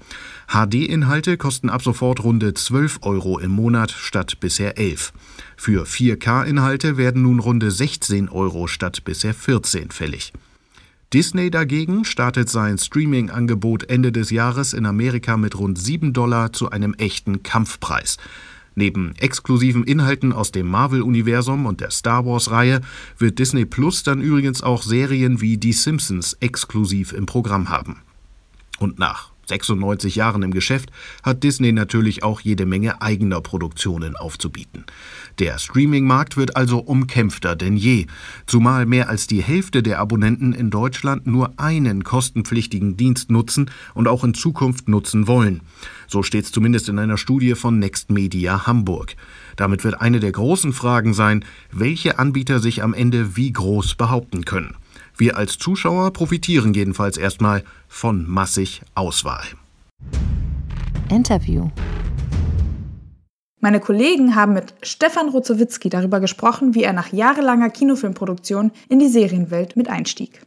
HD-Inhalte kosten ab sofort runde 12 Euro im Monat statt bisher 11. Für 4K-Inhalte werden nun runde 16 Euro statt bisher 14 fällig. Disney dagegen startet sein Streaming-Angebot Ende des Jahres in Amerika mit rund 7 Dollar zu einem echten Kampfpreis. Neben exklusiven Inhalten aus dem Marvel-Universum und der Star Wars-Reihe wird Disney Plus dann übrigens auch Serien wie Die Simpsons exklusiv im Programm haben. Und nach 96 Jahren im Geschäft hat Disney natürlich auch jede Menge eigener Produktionen aufzubieten. Der Streaming-Markt wird also umkämpfter denn je, zumal mehr als die Hälfte der Abonnenten in Deutschland nur einen kostenpflichtigen Dienst nutzen und auch in Zukunft nutzen wollen. So steht es zumindest in einer Studie von Next Media Hamburg. Damit wird eine der großen Fragen sein, welche Anbieter sich am Ende wie groß behaupten können. Wir als Zuschauer profitieren jedenfalls erstmal von massig Auswahl. Interview. Meine Kollegen haben mit Stefan Rozowitzki darüber gesprochen, wie er nach jahrelanger Kinofilmproduktion in die Serienwelt mit einstieg.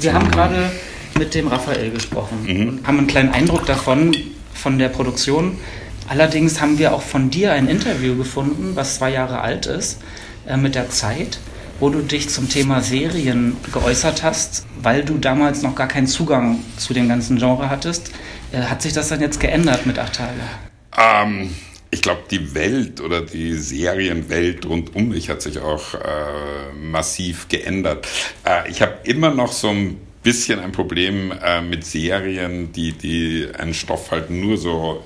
Wir haben gerade mit dem Raphael gesprochen mhm. und haben einen kleinen Eindruck davon, von der Produktion. Allerdings haben wir auch von dir ein Interview gefunden, was zwei Jahre alt ist, äh, mit der Zeit wo du dich zum Thema Serien geäußert hast, weil du damals noch gar keinen Zugang zu dem ganzen Genre hattest. Äh, hat sich das dann jetzt geändert mit acht Tage? Ähm, ich glaube, die Welt oder die Serienwelt rund um mich hat sich auch äh, massiv geändert. Äh, ich habe immer noch so ein bisschen ein Problem äh, mit Serien, die, die einen Stoff halt nur so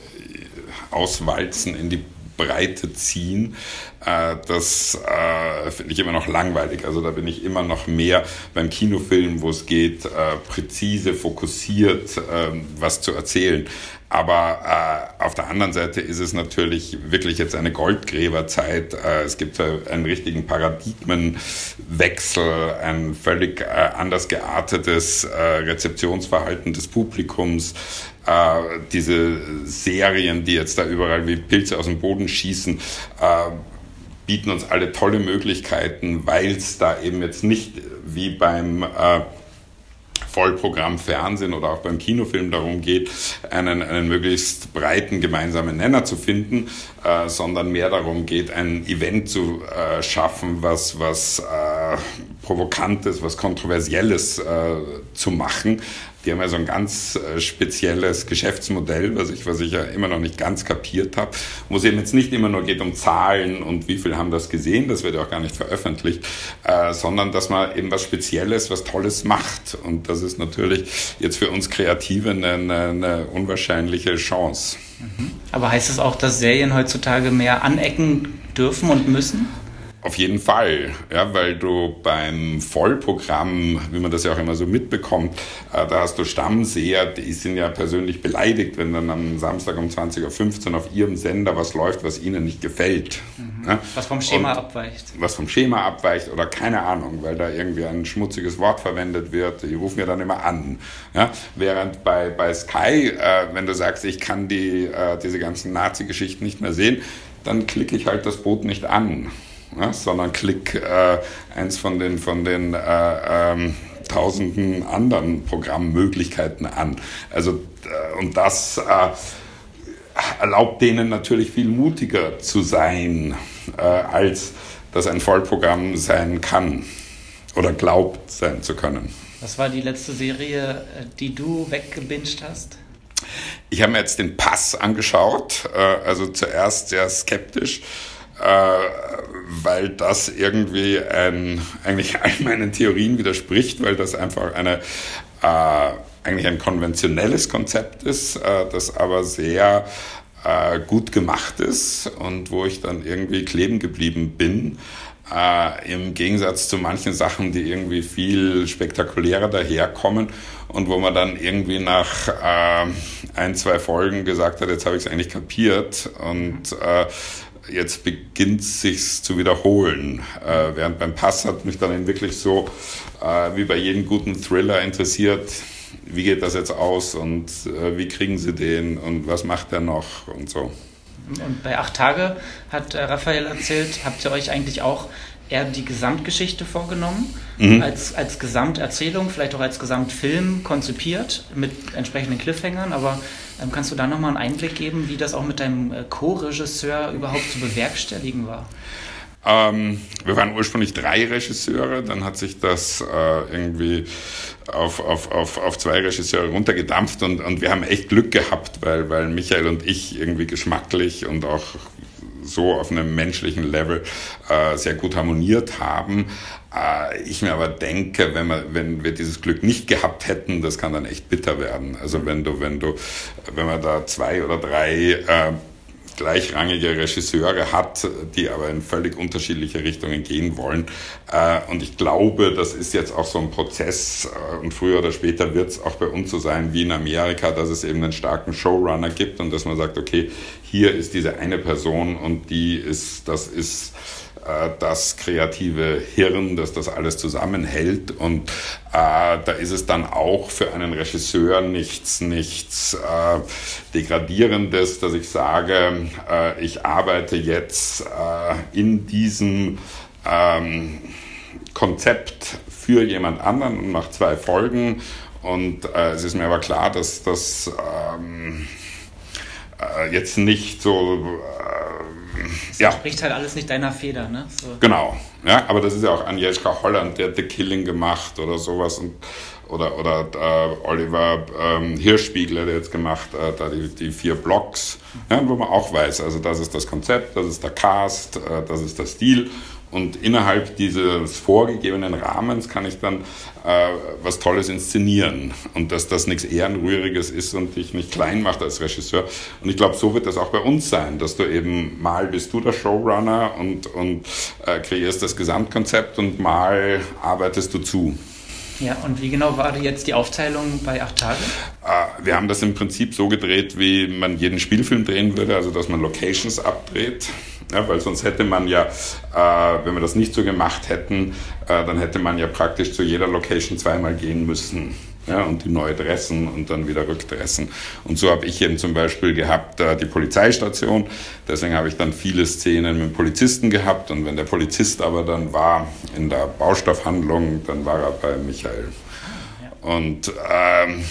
auswalzen in die Breite ziehen. Äh, das äh, finde ich immer noch langweilig. Also da bin ich immer noch mehr beim Kinofilm, wo es geht, äh, präzise, fokussiert ähm, was zu erzählen. Aber äh, auf der anderen Seite ist es natürlich wirklich jetzt eine Goldgräberzeit. Äh, es gibt einen richtigen Paradigmenwechsel, ein völlig äh, anders geartetes äh, Rezeptionsverhalten des Publikums. Äh, diese Serien, die jetzt da überall wie Pilze aus dem Boden schießen, äh, bieten uns alle tolle Möglichkeiten, weil es da eben jetzt nicht wie beim äh, Vollprogramm Fernsehen oder auch beim Kinofilm darum geht, einen, einen möglichst breiten gemeinsamen Nenner zu finden, äh, sondern mehr darum geht, ein Event zu äh, schaffen, was, was äh, Provokantes, was Kontroversielles äh, zu machen, die haben ja so ein ganz äh, spezielles Geschäftsmodell, was ich, was ich ja immer noch nicht ganz kapiert habe, wo es eben jetzt nicht immer nur geht um Zahlen und wie viel haben das gesehen, das wird ja auch gar nicht veröffentlicht, äh, sondern dass man eben was Spezielles, was Tolles macht. Und das ist natürlich jetzt für uns Kreative eine, eine, unwahrscheinliche Chance. Mhm. Aber heißt es das auch, dass Serien heutzutage mehr anecken dürfen und müssen? Auf jeden Fall, ja, weil du beim Vollprogramm, wie man das ja auch immer so mitbekommt, äh, da hast du Stammseher, die sind ja persönlich beleidigt, wenn dann am Samstag um 20.15 Uhr auf ihrem Sender was läuft, was ihnen nicht gefällt. Mhm. Ja? Was vom Schema Und abweicht. Was vom Schema abweicht oder keine Ahnung, weil da irgendwie ein schmutziges Wort verwendet wird. Die rufen ja dann immer an. Ja? Während bei, bei Sky, äh, wenn du sagst, ich kann die, äh, diese ganzen Nazi-Geschichten nicht mehr sehen, dann klicke ich halt das Boot nicht an ja, sondern klick äh, eins von den, von den äh, ähm, tausenden anderen Programmmöglichkeiten an. Also, äh, und das äh, erlaubt denen natürlich viel mutiger zu sein, äh, als das ein Vollprogramm sein kann oder glaubt sein zu können. Was war die letzte Serie, äh, die du weggebinged hast? ich habe mir jetzt den Pass angeschaut, äh, also zuerst sehr skeptisch, weil das irgendwie ein, eigentlich all meinen Theorien widerspricht, weil das einfach eine äh, eigentlich ein konventionelles Konzept ist, äh, das aber sehr äh, gut gemacht ist und wo ich dann irgendwie kleben geblieben bin. Äh, Im Gegensatz zu manchen Sachen, die irgendwie viel spektakulärer daherkommen und wo man dann irgendwie nach äh, ein, zwei Folgen gesagt hat, jetzt habe ich es eigentlich kapiert und äh, jetzt beginnt es sich zu wiederholen. Äh, während beim Pass hat mich dann wirklich so äh, wie bei jedem guten Thriller interessiert, wie geht das jetzt aus und äh, wie kriegen Sie den und was macht er noch und so. Und bei acht Tage hat äh, Raphael erzählt, habt ihr euch eigentlich auch eher die Gesamtgeschichte vorgenommen, mhm. als, als Gesamterzählung, vielleicht auch als Gesamtfilm konzipiert mit entsprechenden Cliffhangern, aber kannst du da nochmal einen Einblick geben, wie das auch mit deinem äh, Co-Regisseur überhaupt zu bewerkstelligen war? Ähm, wir waren ursprünglich drei Regisseure, dann hat sich das äh, irgendwie auf, auf, auf, auf zwei Regisseure runtergedampft und, und wir haben echt Glück gehabt, weil, weil Michael und ich irgendwie geschmacklich und auch so auf einem menschlichen Level äh, sehr gut harmoniert haben. Äh, ich mir aber denke, wenn, wir, wenn wir dieses Glück nicht gehabt hätten, das kann dann echt bitter werden. Also wenn du, wenn du, wenn man da zwei oder drei äh, gleichrangige Regisseure hat, die aber in völlig unterschiedliche Richtungen gehen wollen. Äh, und ich glaube, das ist jetzt auch so ein Prozess äh, und früher oder später wird es auch bei uns so sein wie in Amerika, dass es eben einen starken Showrunner gibt und dass man sagt, okay, hier ist diese eine Person und die ist, das ist das kreative Hirn, das das alles zusammenhält. Und äh, da ist es dann auch für einen Regisseur nichts, nichts äh, Degradierendes, dass ich sage, äh, ich arbeite jetzt äh, in diesem ähm, Konzept für jemand anderen und mache zwei Folgen. Und äh, es ist mir aber klar, dass das ähm, jetzt nicht so das ja. spricht halt alles nicht deiner Feder, ne? So. Genau. Ja, aber das ist ja auch Agnieszka Holland, der hat The Killing gemacht oder sowas und oder, oder äh, Oliver ähm, Hirschspiegler, der jetzt gemacht äh, da die, die vier Blocks, ja, wo man auch weiß, also das ist das Konzept, das ist der Cast, äh, das ist der Stil und innerhalb dieses vorgegebenen Rahmens kann ich dann äh, was Tolles inszenieren. Und dass das nichts Ehrenrühriges ist und dich nicht klein macht als Regisseur. Und ich glaube, so wird das auch bei uns sein, dass du eben mal bist du der Showrunner und, und äh, kreierst das Gesamtkonzept und mal arbeitest du zu. Ja, und wie genau war jetzt die Aufteilung bei acht Tagen? Äh, wir haben das im Prinzip so gedreht, wie man jeden Spielfilm drehen würde, also dass man Locations abdreht. Ja, weil sonst hätte man ja, äh, wenn wir das nicht so gemacht hätten, äh, dann hätte man ja praktisch zu jeder Location zweimal gehen müssen. Ja, und die neu dressen und dann wieder rückdressen. Und so habe ich eben zum Beispiel gehabt äh, die Polizeistation. Deswegen habe ich dann viele Szenen mit Polizisten gehabt. Und wenn der Polizist aber dann war in der Baustoffhandlung, dann war er bei Michael. Und ähm,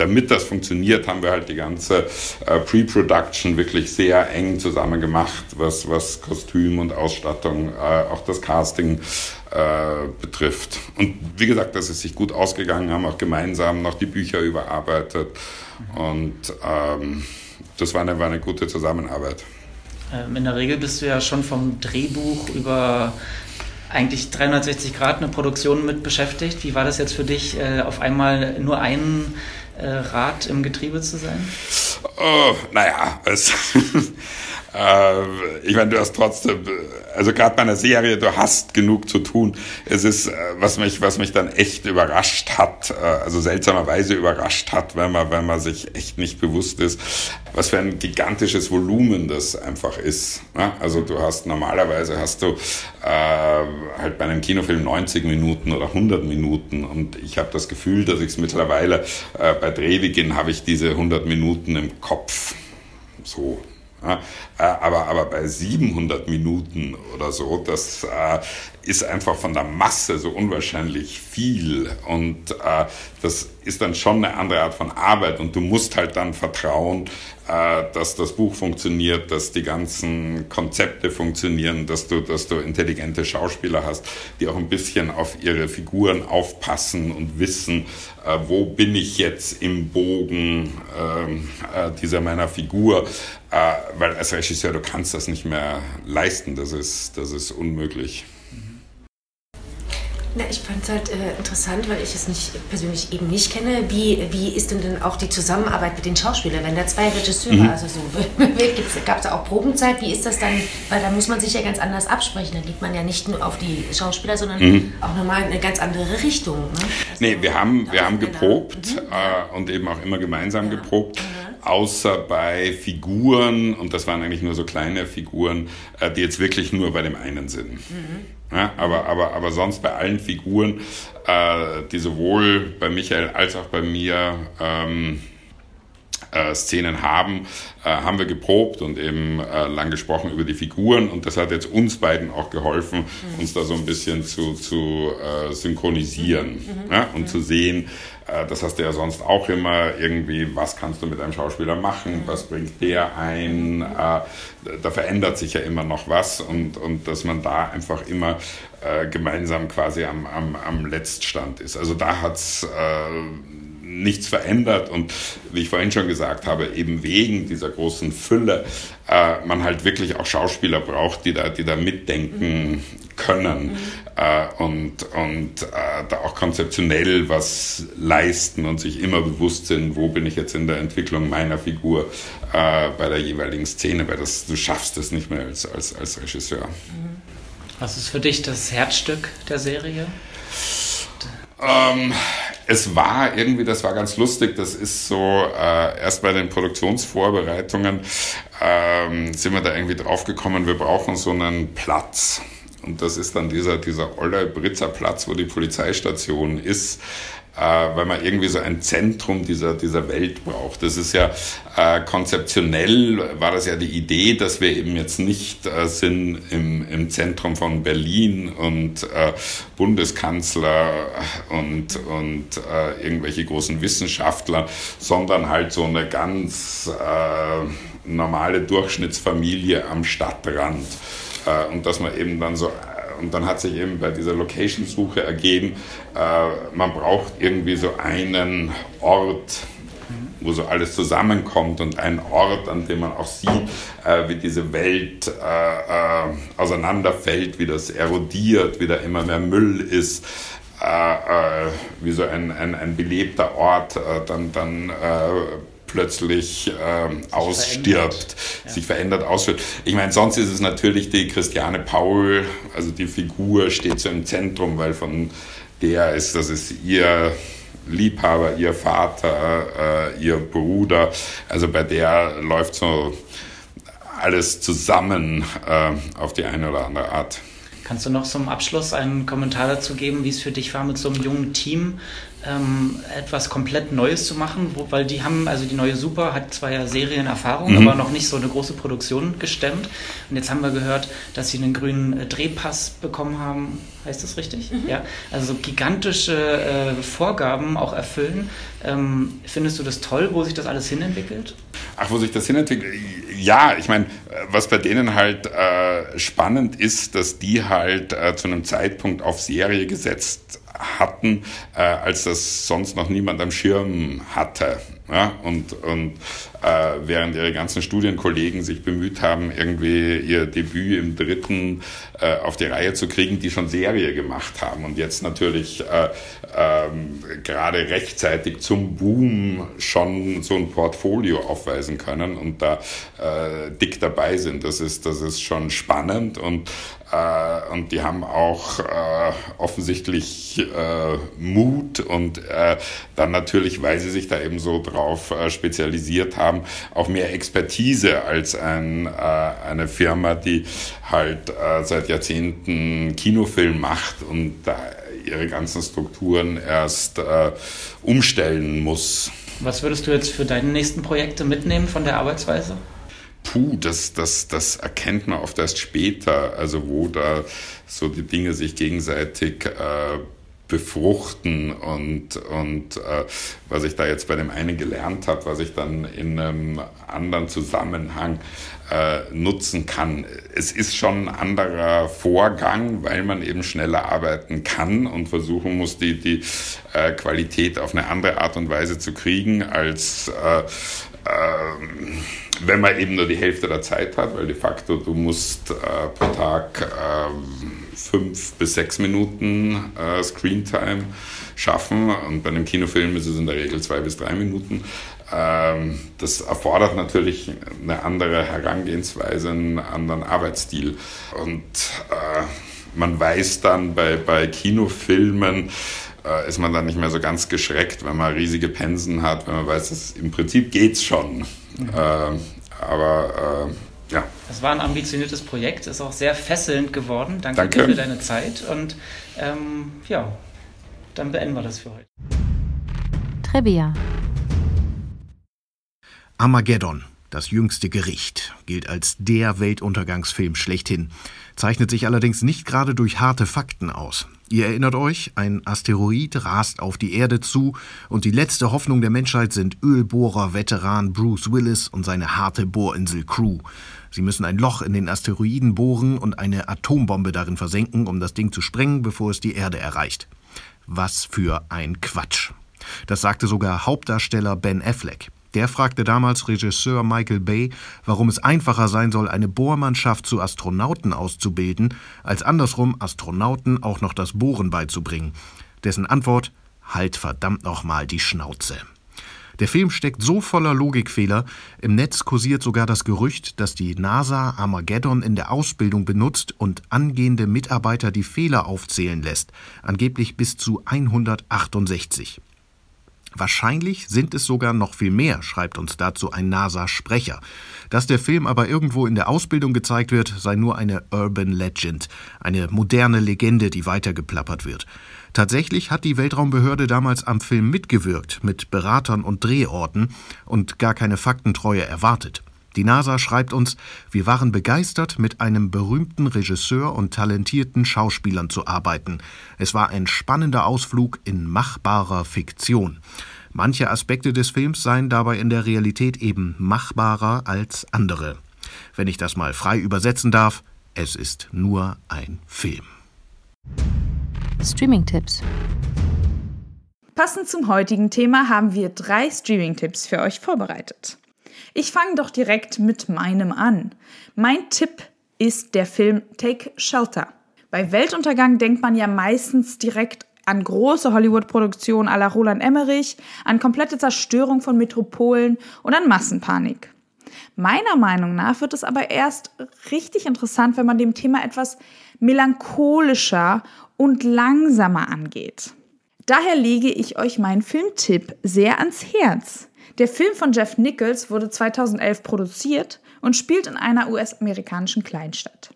damit das funktioniert, haben wir halt die ganze äh, Pre-Production wirklich sehr eng zusammen gemacht, was, was Kostüm und Ausstattung, äh, auch das Casting äh, betrifft. Und wie gesagt, das ist sich gut ausgegangen, haben auch gemeinsam noch die Bücher überarbeitet und ähm, das war eine, war eine gute Zusammenarbeit. Ähm, in der Regel bist du ja schon vom Drehbuch über eigentlich 360 Grad eine Produktion mit beschäftigt. Wie war das jetzt für dich, äh, auf einmal nur einen Rad im Getriebe zu sein? Oh, naja, es, äh, ich meine, du hast trotzdem, also gerade bei einer Serie, du hast genug zu tun. Es ist, äh, was mich, was mich dann echt überrascht hat, äh, also seltsamerweise überrascht hat, weil man, weil man sich echt nicht bewusst ist, was für ein gigantisches Volumen das einfach ist. Ne? Also du hast normalerweise hast du äh, halt bei einem Kinofilm 90 Minuten oder 100 Minuten und ich habe das Gefühl, dass ich es mittlerweile äh, bei Drehbeginn habe ich diese 100 Minuten im Kopf. So, äh, aber, aber bei 700 Minuten oder so, das äh, ist einfach von der Masse so unwahrscheinlich viel. Und äh, das ist dann schon eine andere Art von Arbeit. Und du musst halt dann vertrauen, äh, dass das Buch funktioniert, dass die ganzen Konzepte funktionieren, dass du, dass du intelligente Schauspieler hast, die auch ein bisschen auf ihre Figuren aufpassen und wissen, äh, wo bin ich jetzt im Bogen ähm, äh, dieser meiner Figur, äh, weil als Regisseur du kannst das nicht mehr leisten, das ist, das ist unmöglich. Na, ich fand es halt äh, interessant, weil ich es nicht persönlich eben nicht kenne. Wie, wie ist denn dann auch die Zusammenarbeit mit den Schauspielern, wenn da zwei Regisseure, mhm. also so, gab es da auch Probenzeit? Wie ist das dann? Weil da muss man sich ja ganz anders absprechen. Da geht man ja nicht nur auf die Schauspieler, sondern mhm. auch nochmal in eine ganz andere Richtung. Ne? Also, nee, wir haben, wir haben geprobt mhm. äh, und eben auch immer gemeinsam ja. geprobt. Mhm. Außer bei Figuren, und das waren eigentlich nur so kleine Figuren, äh, die jetzt wirklich nur bei dem einen sind. Mhm. Ja, aber, aber, aber sonst bei allen Figuren, äh, die sowohl bei Michael als auch bei mir ähm, äh, Szenen haben, äh, haben wir geprobt und eben äh, lang gesprochen über die Figuren und das hat jetzt uns beiden auch geholfen, mhm. uns da so ein bisschen zu, zu äh, synchronisieren mhm. ja, und mhm. zu sehen, äh, das hast du ja sonst auch immer irgendwie, was kannst du mit einem Schauspieler machen, was bringt der ein, äh, da verändert sich ja immer noch was und, und dass man da einfach immer äh, gemeinsam quasi am, am, am Letztstand ist. Also da hat's nichts verändert und wie ich vorhin schon gesagt habe, eben wegen dieser großen Fülle äh, man halt wirklich auch Schauspieler braucht, die da, die da mitdenken können mhm. äh, und, und äh, da auch konzeptionell was leisten und sich immer bewusst sind, wo bin ich jetzt in der Entwicklung meiner Figur äh, bei der jeweiligen Szene, weil das, du schaffst es nicht mehr als, als, als Regisseur. Was ist für dich das Herzstück der Serie? Ähm, es war irgendwie, das war ganz lustig, das ist so, äh, erst bei den Produktionsvorbereitungen ähm, sind wir da irgendwie draufgekommen, wir brauchen so einen Platz. Und das ist dann dieser, dieser Olle Britzer Platz, wo die Polizeistation ist weil man irgendwie so ein Zentrum dieser, dieser Welt braucht. Das ist ja äh, konzeptionell, war das ja die Idee, dass wir eben jetzt nicht äh, sind im, im Zentrum von Berlin und äh, Bundeskanzler und, und äh, irgendwelche großen Wissenschaftler, sondern halt so eine ganz äh, normale Durchschnittsfamilie am Stadtrand. Äh, und dass man eben dann so und dann hat sich eben bei dieser Location-Suche ergeben, äh, man braucht irgendwie so einen Ort, wo so alles zusammenkommt und einen Ort, an dem man auch sieht, äh, wie diese Welt äh, äh, auseinanderfällt, wie das erodiert, wie da immer mehr Müll ist. Äh, äh, wie so ein, ein, ein belebter Ort dann, dann plötzlich äh, ausstirbt. Ja. sich verändert, ausführt. Ich meine, sonst ist es natürlich die Christiane Paul, also die Figur steht so im Zentrum, weil von der ist, das ist ihr Liebhaber, ihr Vater, äh, ihr Bruder, also bei der läuft so alles zusammen äh, auf die eine oder andere Art. Kannst du noch zum Abschluss einen Kommentar dazu geben, wie es für dich war, mit so einem jungen Team ähm, etwas komplett Neues zu machen, wo, weil die haben, also die neue Super hat zwar ja Serienerfahrung, mhm. aber noch nicht so eine große Produktion gestemmt. Und jetzt haben wir gehört, dass sie einen grünen äh, Drehpass bekommen haben. Heißt das richtig? Mhm. Ja. Also gigantische äh, Vorgaben auch erfüllen. Ähm, findest du das toll, wo sich das alles hinentwickelt? Ach, wo sich das hinentwickelt? Ja, ich meine, was bei denen halt äh, spannend ist, dass die halt äh, zu einem Zeitpunkt auf Serie gesetzt hatten, äh, als das sonst noch niemand am Schirm hatte. Ja, und und äh, während ihre ganzen Studienkollegen sich bemüht haben, irgendwie ihr Debüt im dritten äh, auf die Reihe zu kriegen, die schon Serie gemacht haben und jetzt natürlich äh, ähm, gerade rechtzeitig zum Boom schon so ein Portfolio aufweisen können und da äh, dick dabei sind. Das ist, das ist schon spannend und äh, und die haben auch äh, offensichtlich äh, Mut und äh, dann natürlich, weil sie sich da eben so drauf äh, spezialisiert haben, auch mehr Expertise als ein, äh, eine Firma, die halt seit Jahrzehnten Kinofilm macht und da ihre ganzen Strukturen erst umstellen muss. Was würdest du jetzt für deine nächsten Projekte mitnehmen von der Arbeitsweise? puh, das, das, das erkennt man oft erst später, also wo da so die Dinge sich gegenseitig äh, befruchten und, und äh, was ich da jetzt bei dem einen gelernt habe, was ich dann in einem anderen Zusammenhang äh, nutzen kann. Es ist schon ein anderer Vorgang, weil man eben schneller arbeiten kann und versuchen muss, die, die äh, Qualität auf eine andere Art und Weise zu kriegen, als äh, ähm, wenn man eben nur die Hälfte der Zeit hat, weil de facto du musst äh, pro Tag äh, fünf bis sechs Minuten äh, Screentime schaffen und bei einem Kinofilm ist es in der Regel zwei bis drei Minuten. Ähm, das erfordert natürlich eine andere Herangehensweise, einen anderen Arbeitsstil und äh, man weiß dann bei, bei Kinofilmen, äh, ist man dann nicht mehr so ganz geschreckt, wenn man riesige Pensen hat, wenn man weiß, dass im Prinzip geht's schon. Mhm. Äh, aber äh, ja. Das war ein ambitioniertes Projekt, ist auch sehr fesselnd geworden. Danke, Danke. dir für deine Zeit und ähm, ja, dann beenden wir das für heute. Trivia. Armageddon, das jüngste Gericht, gilt als der Weltuntergangsfilm schlechthin, zeichnet sich allerdings nicht gerade durch harte Fakten aus. Ihr erinnert euch, ein Asteroid rast auf die Erde zu und die letzte Hoffnung der Menschheit sind Ölbohrer-Veteran Bruce Willis und seine harte Bohrinsel-Crew. Sie müssen ein Loch in den Asteroiden bohren und eine Atombombe darin versenken, um das Ding zu sprengen, bevor es die Erde erreicht. Was für ein Quatsch. Das sagte sogar Hauptdarsteller Ben Affleck. Der fragte damals Regisseur Michael Bay, warum es einfacher sein soll, eine Bohrmannschaft zu Astronauten auszubilden, als andersrum Astronauten auch noch das Bohren beizubringen. Dessen Antwort: Halt verdammt nochmal die Schnauze. Der Film steckt so voller Logikfehler, im Netz kursiert sogar das Gerücht, dass die NASA Armageddon in der Ausbildung benutzt und angehende Mitarbeiter die Fehler aufzählen lässt, angeblich bis zu 168. Wahrscheinlich sind es sogar noch viel mehr, schreibt uns dazu ein NASA-Sprecher. Dass der Film aber irgendwo in der Ausbildung gezeigt wird, sei nur eine Urban Legend, eine moderne Legende, die weitergeplappert wird. Tatsächlich hat die Weltraumbehörde damals am Film mitgewirkt, mit Beratern und Drehorten und gar keine Faktentreue erwartet. Die NASA schreibt uns, wir waren begeistert, mit einem berühmten Regisseur und talentierten Schauspielern zu arbeiten. Es war ein spannender Ausflug in machbarer Fiktion. Manche Aspekte des Films seien dabei in der Realität eben machbarer als andere. Wenn ich das mal frei übersetzen darf, es ist nur ein Film. Streaming-Tipps. Passend zum heutigen Thema haben wir drei Streaming-Tipps für euch vorbereitet. Ich fange doch direkt mit meinem an. Mein Tipp ist der Film Take Shelter. Bei Weltuntergang denkt man ja meistens direkt an große Hollywood-Produktionen à la Roland Emmerich, an komplette Zerstörung von Metropolen und an Massenpanik. Meiner Meinung nach wird es aber erst richtig interessant, wenn man dem Thema etwas melancholischer und langsamer angeht. Daher lege ich euch meinen Filmtipp sehr ans Herz. Der Film von Jeff Nichols wurde 2011 produziert und spielt in einer US-amerikanischen Kleinstadt.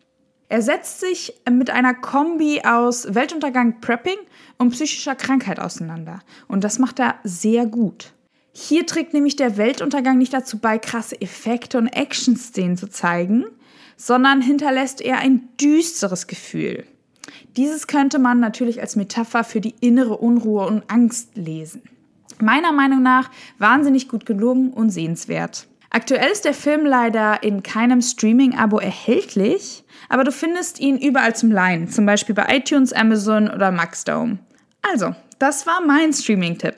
Er setzt sich mit einer Kombi aus Weltuntergang Prepping und psychischer Krankheit auseinander. Und das macht er sehr gut. Hier trägt nämlich der Weltuntergang nicht dazu bei, krasse Effekte und Action-Szenen zu zeigen, sondern hinterlässt eher ein düsteres Gefühl. Dieses könnte man natürlich als Metapher für die innere Unruhe und Angst lesen meiner Meinung nach wahnsinnig gut gelungen und sehenswert. Aktuell ist der Film leider in keinem Streaming-Abo erhältlich, aber du findest ihn überall zum Leihen, zum Beispiel bei iTunes, Amazon oder Maxdome. Also, das war mein Streaming-Tipp.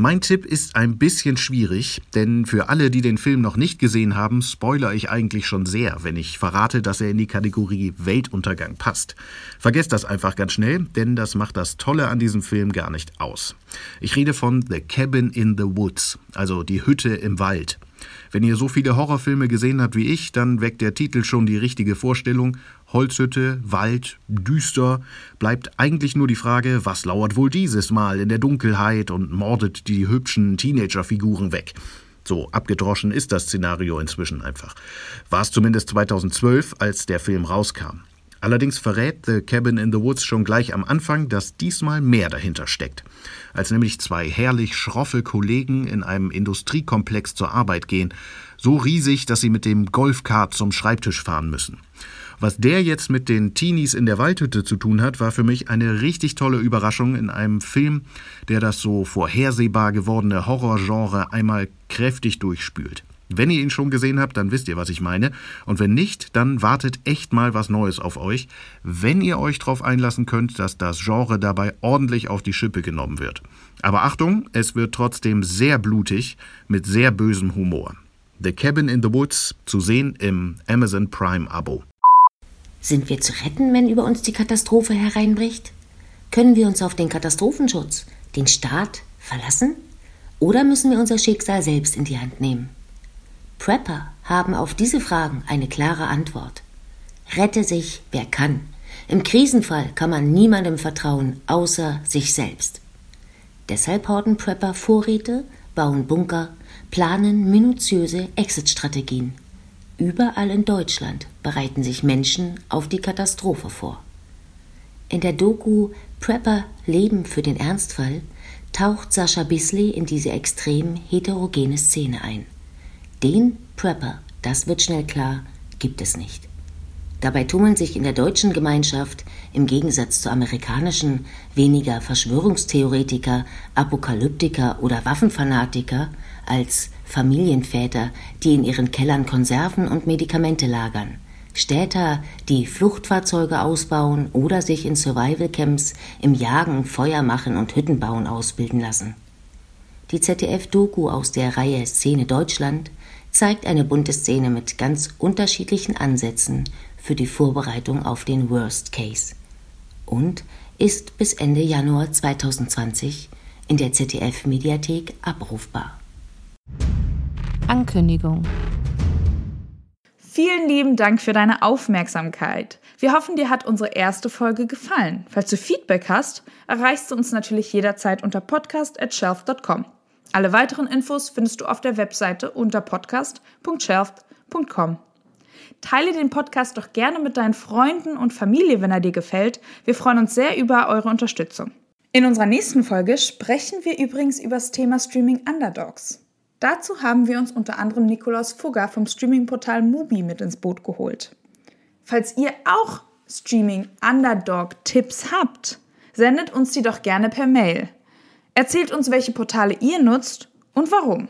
Mein Tipp ist ein bisschen schwierig, denn für alle, die den Film noch nicht gesehen haben, spoilere ich eigentlich schon sehr, wenn ich verrate, dass er in die Kategorie Weltuntergang passt. Vergesst das einfach ganz schnell, denn das macht das Tolle an diesem Film gar nicht aus. Ich rede von The Cabin in the Woods, also die Hütte im Wald. Wenn ihr so viele Horrorfilme gesehen habt wie ich, dann weckt der Titel schon die richtige Vorstellung. Holzhütte, Wald, düster. Bleibt eigentlich nur die Frage, was lauert wohl dieses Mal in der Dunkelheit und mordet die hübschen Teenagerfiguren weg. So abgedroschen ist das Szenario inzwischen einfach. War es zumindest 2012, als der Film rauskam. Allerdings verrät The Cabin in the Woods schon gleich am Anfang, dass diesmal mehr dahinter steckt. Als nämlich zwei herrlich schroffe Kollegen in einem Industriekomplex zur Arbeit gehen, so riesig, dass sie mit dem Golfkart zum Schreibtisch fahren müssen. Was der jetzt mit den Teenies in der Waldhütte zu tun hat, war für mich eine richtig tolle Überraschung in einem Film, der das so vorhersehbar gewordene Horrorgenre einmal kräftig durchspült. Wenn ihr ihn schon gesehen habt, dann wisst ihr, was ich meine. Und wenn nicht, dann wartet echt mal was Neues auf euch, wenn ihr euch darauf einlassen könnt, dass das Genre dabei ordentlich auf die Schippe genommen wird. Aber Achtung, es wird trotzdem sehr blutig mit sehr bösem Humor. The Cabin in the Woods zu sehen im Amazon Prime Abo. Sind wir zu retten, wenn über uns die Katastrophe hereinbricht? Können wir uns auf den Katastrophenschutz, den Staat, verlassen? Oder müssen wir unser Schicksal selbst in die Hand nehmen? Prepper haben auf diese Fragen eine klare Antwort. Rette sich, wer kann. Im Krisenfall kann man niemandem vertrauen, außer sich selbst. Deshalb horten Prepper Vorräte, bauen Bunker, planen minutiöse Exit-Strategien. Überall in Deutschland bereiten sich Menschen auf die Katastrophe vor. In der Doku Prepper Leben für den Ernstfall taucht Sascha Bisley in diese extrem heterogene Szene ein. Den Prepper, das wird schnell klar, gibt es nicht. Dabei tummeln sich in der deutschen Gemeinschaft im Gegensatz zu amerikanischen weniger Verschwörungstheoretiker, Apokalyptiker oder Waffenfanatiker als Familienväter, die in ihren Kellern Konserven und Medikamente lagern, Städter, die Fluchtfahrzeuge ausbauen oder sich in Survival-Camps im Jagen, Feuermachen und Hüttenbauen ausbilden lassen. Die ZDF-Doku aus der Reihe Szene Deutschland zeigt eine bunte Szene mit ganz unterschiedlichen Ansätzen für die Vorbereitung auf den Worst Case und ist bis Ende Januar 2020 in der ZDF-Mediathek abrufbar. Ankündigung. Vielen lieben Dank für deine Aufmerksamkeit. Wir hoffen, dir hat unsere erste Folge gefallen. Falls du Feedback hast, erreichst du uns natürlich jederzeit unter podcast@shelf.com. Alle weiteren Infos findest du auf der Webseite unter podcast.shelf.com. Teile den Podcast doch gerne mit deinen Freunden und Familie, wenn er dir gefällt. Wir freuen uns sehr über eure Unterstützung. In unserer nächsten Folge sprechen wir übrigens über das Thema Streaming Underdogs. Dazu haben wir uns unter anderem Nikolaus Fugger vom Streamingportal Mubi mit ins Boot geholt. Falls ihr auch Streaming Underdog Tipps habt, sendet uns die doch gerne per Mail. Erzählt uns, welche Portale ihr nutzt und warum.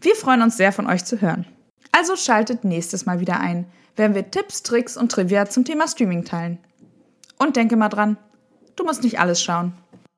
Wir freuen uns sehr von euch zu hören. Also schaltet nächstes Mal wieder ein, wenn wir Tipps, Tricks und Trivia zum Thema Streaming teilen. Und denke mal dran, du musst nicht alles schauen.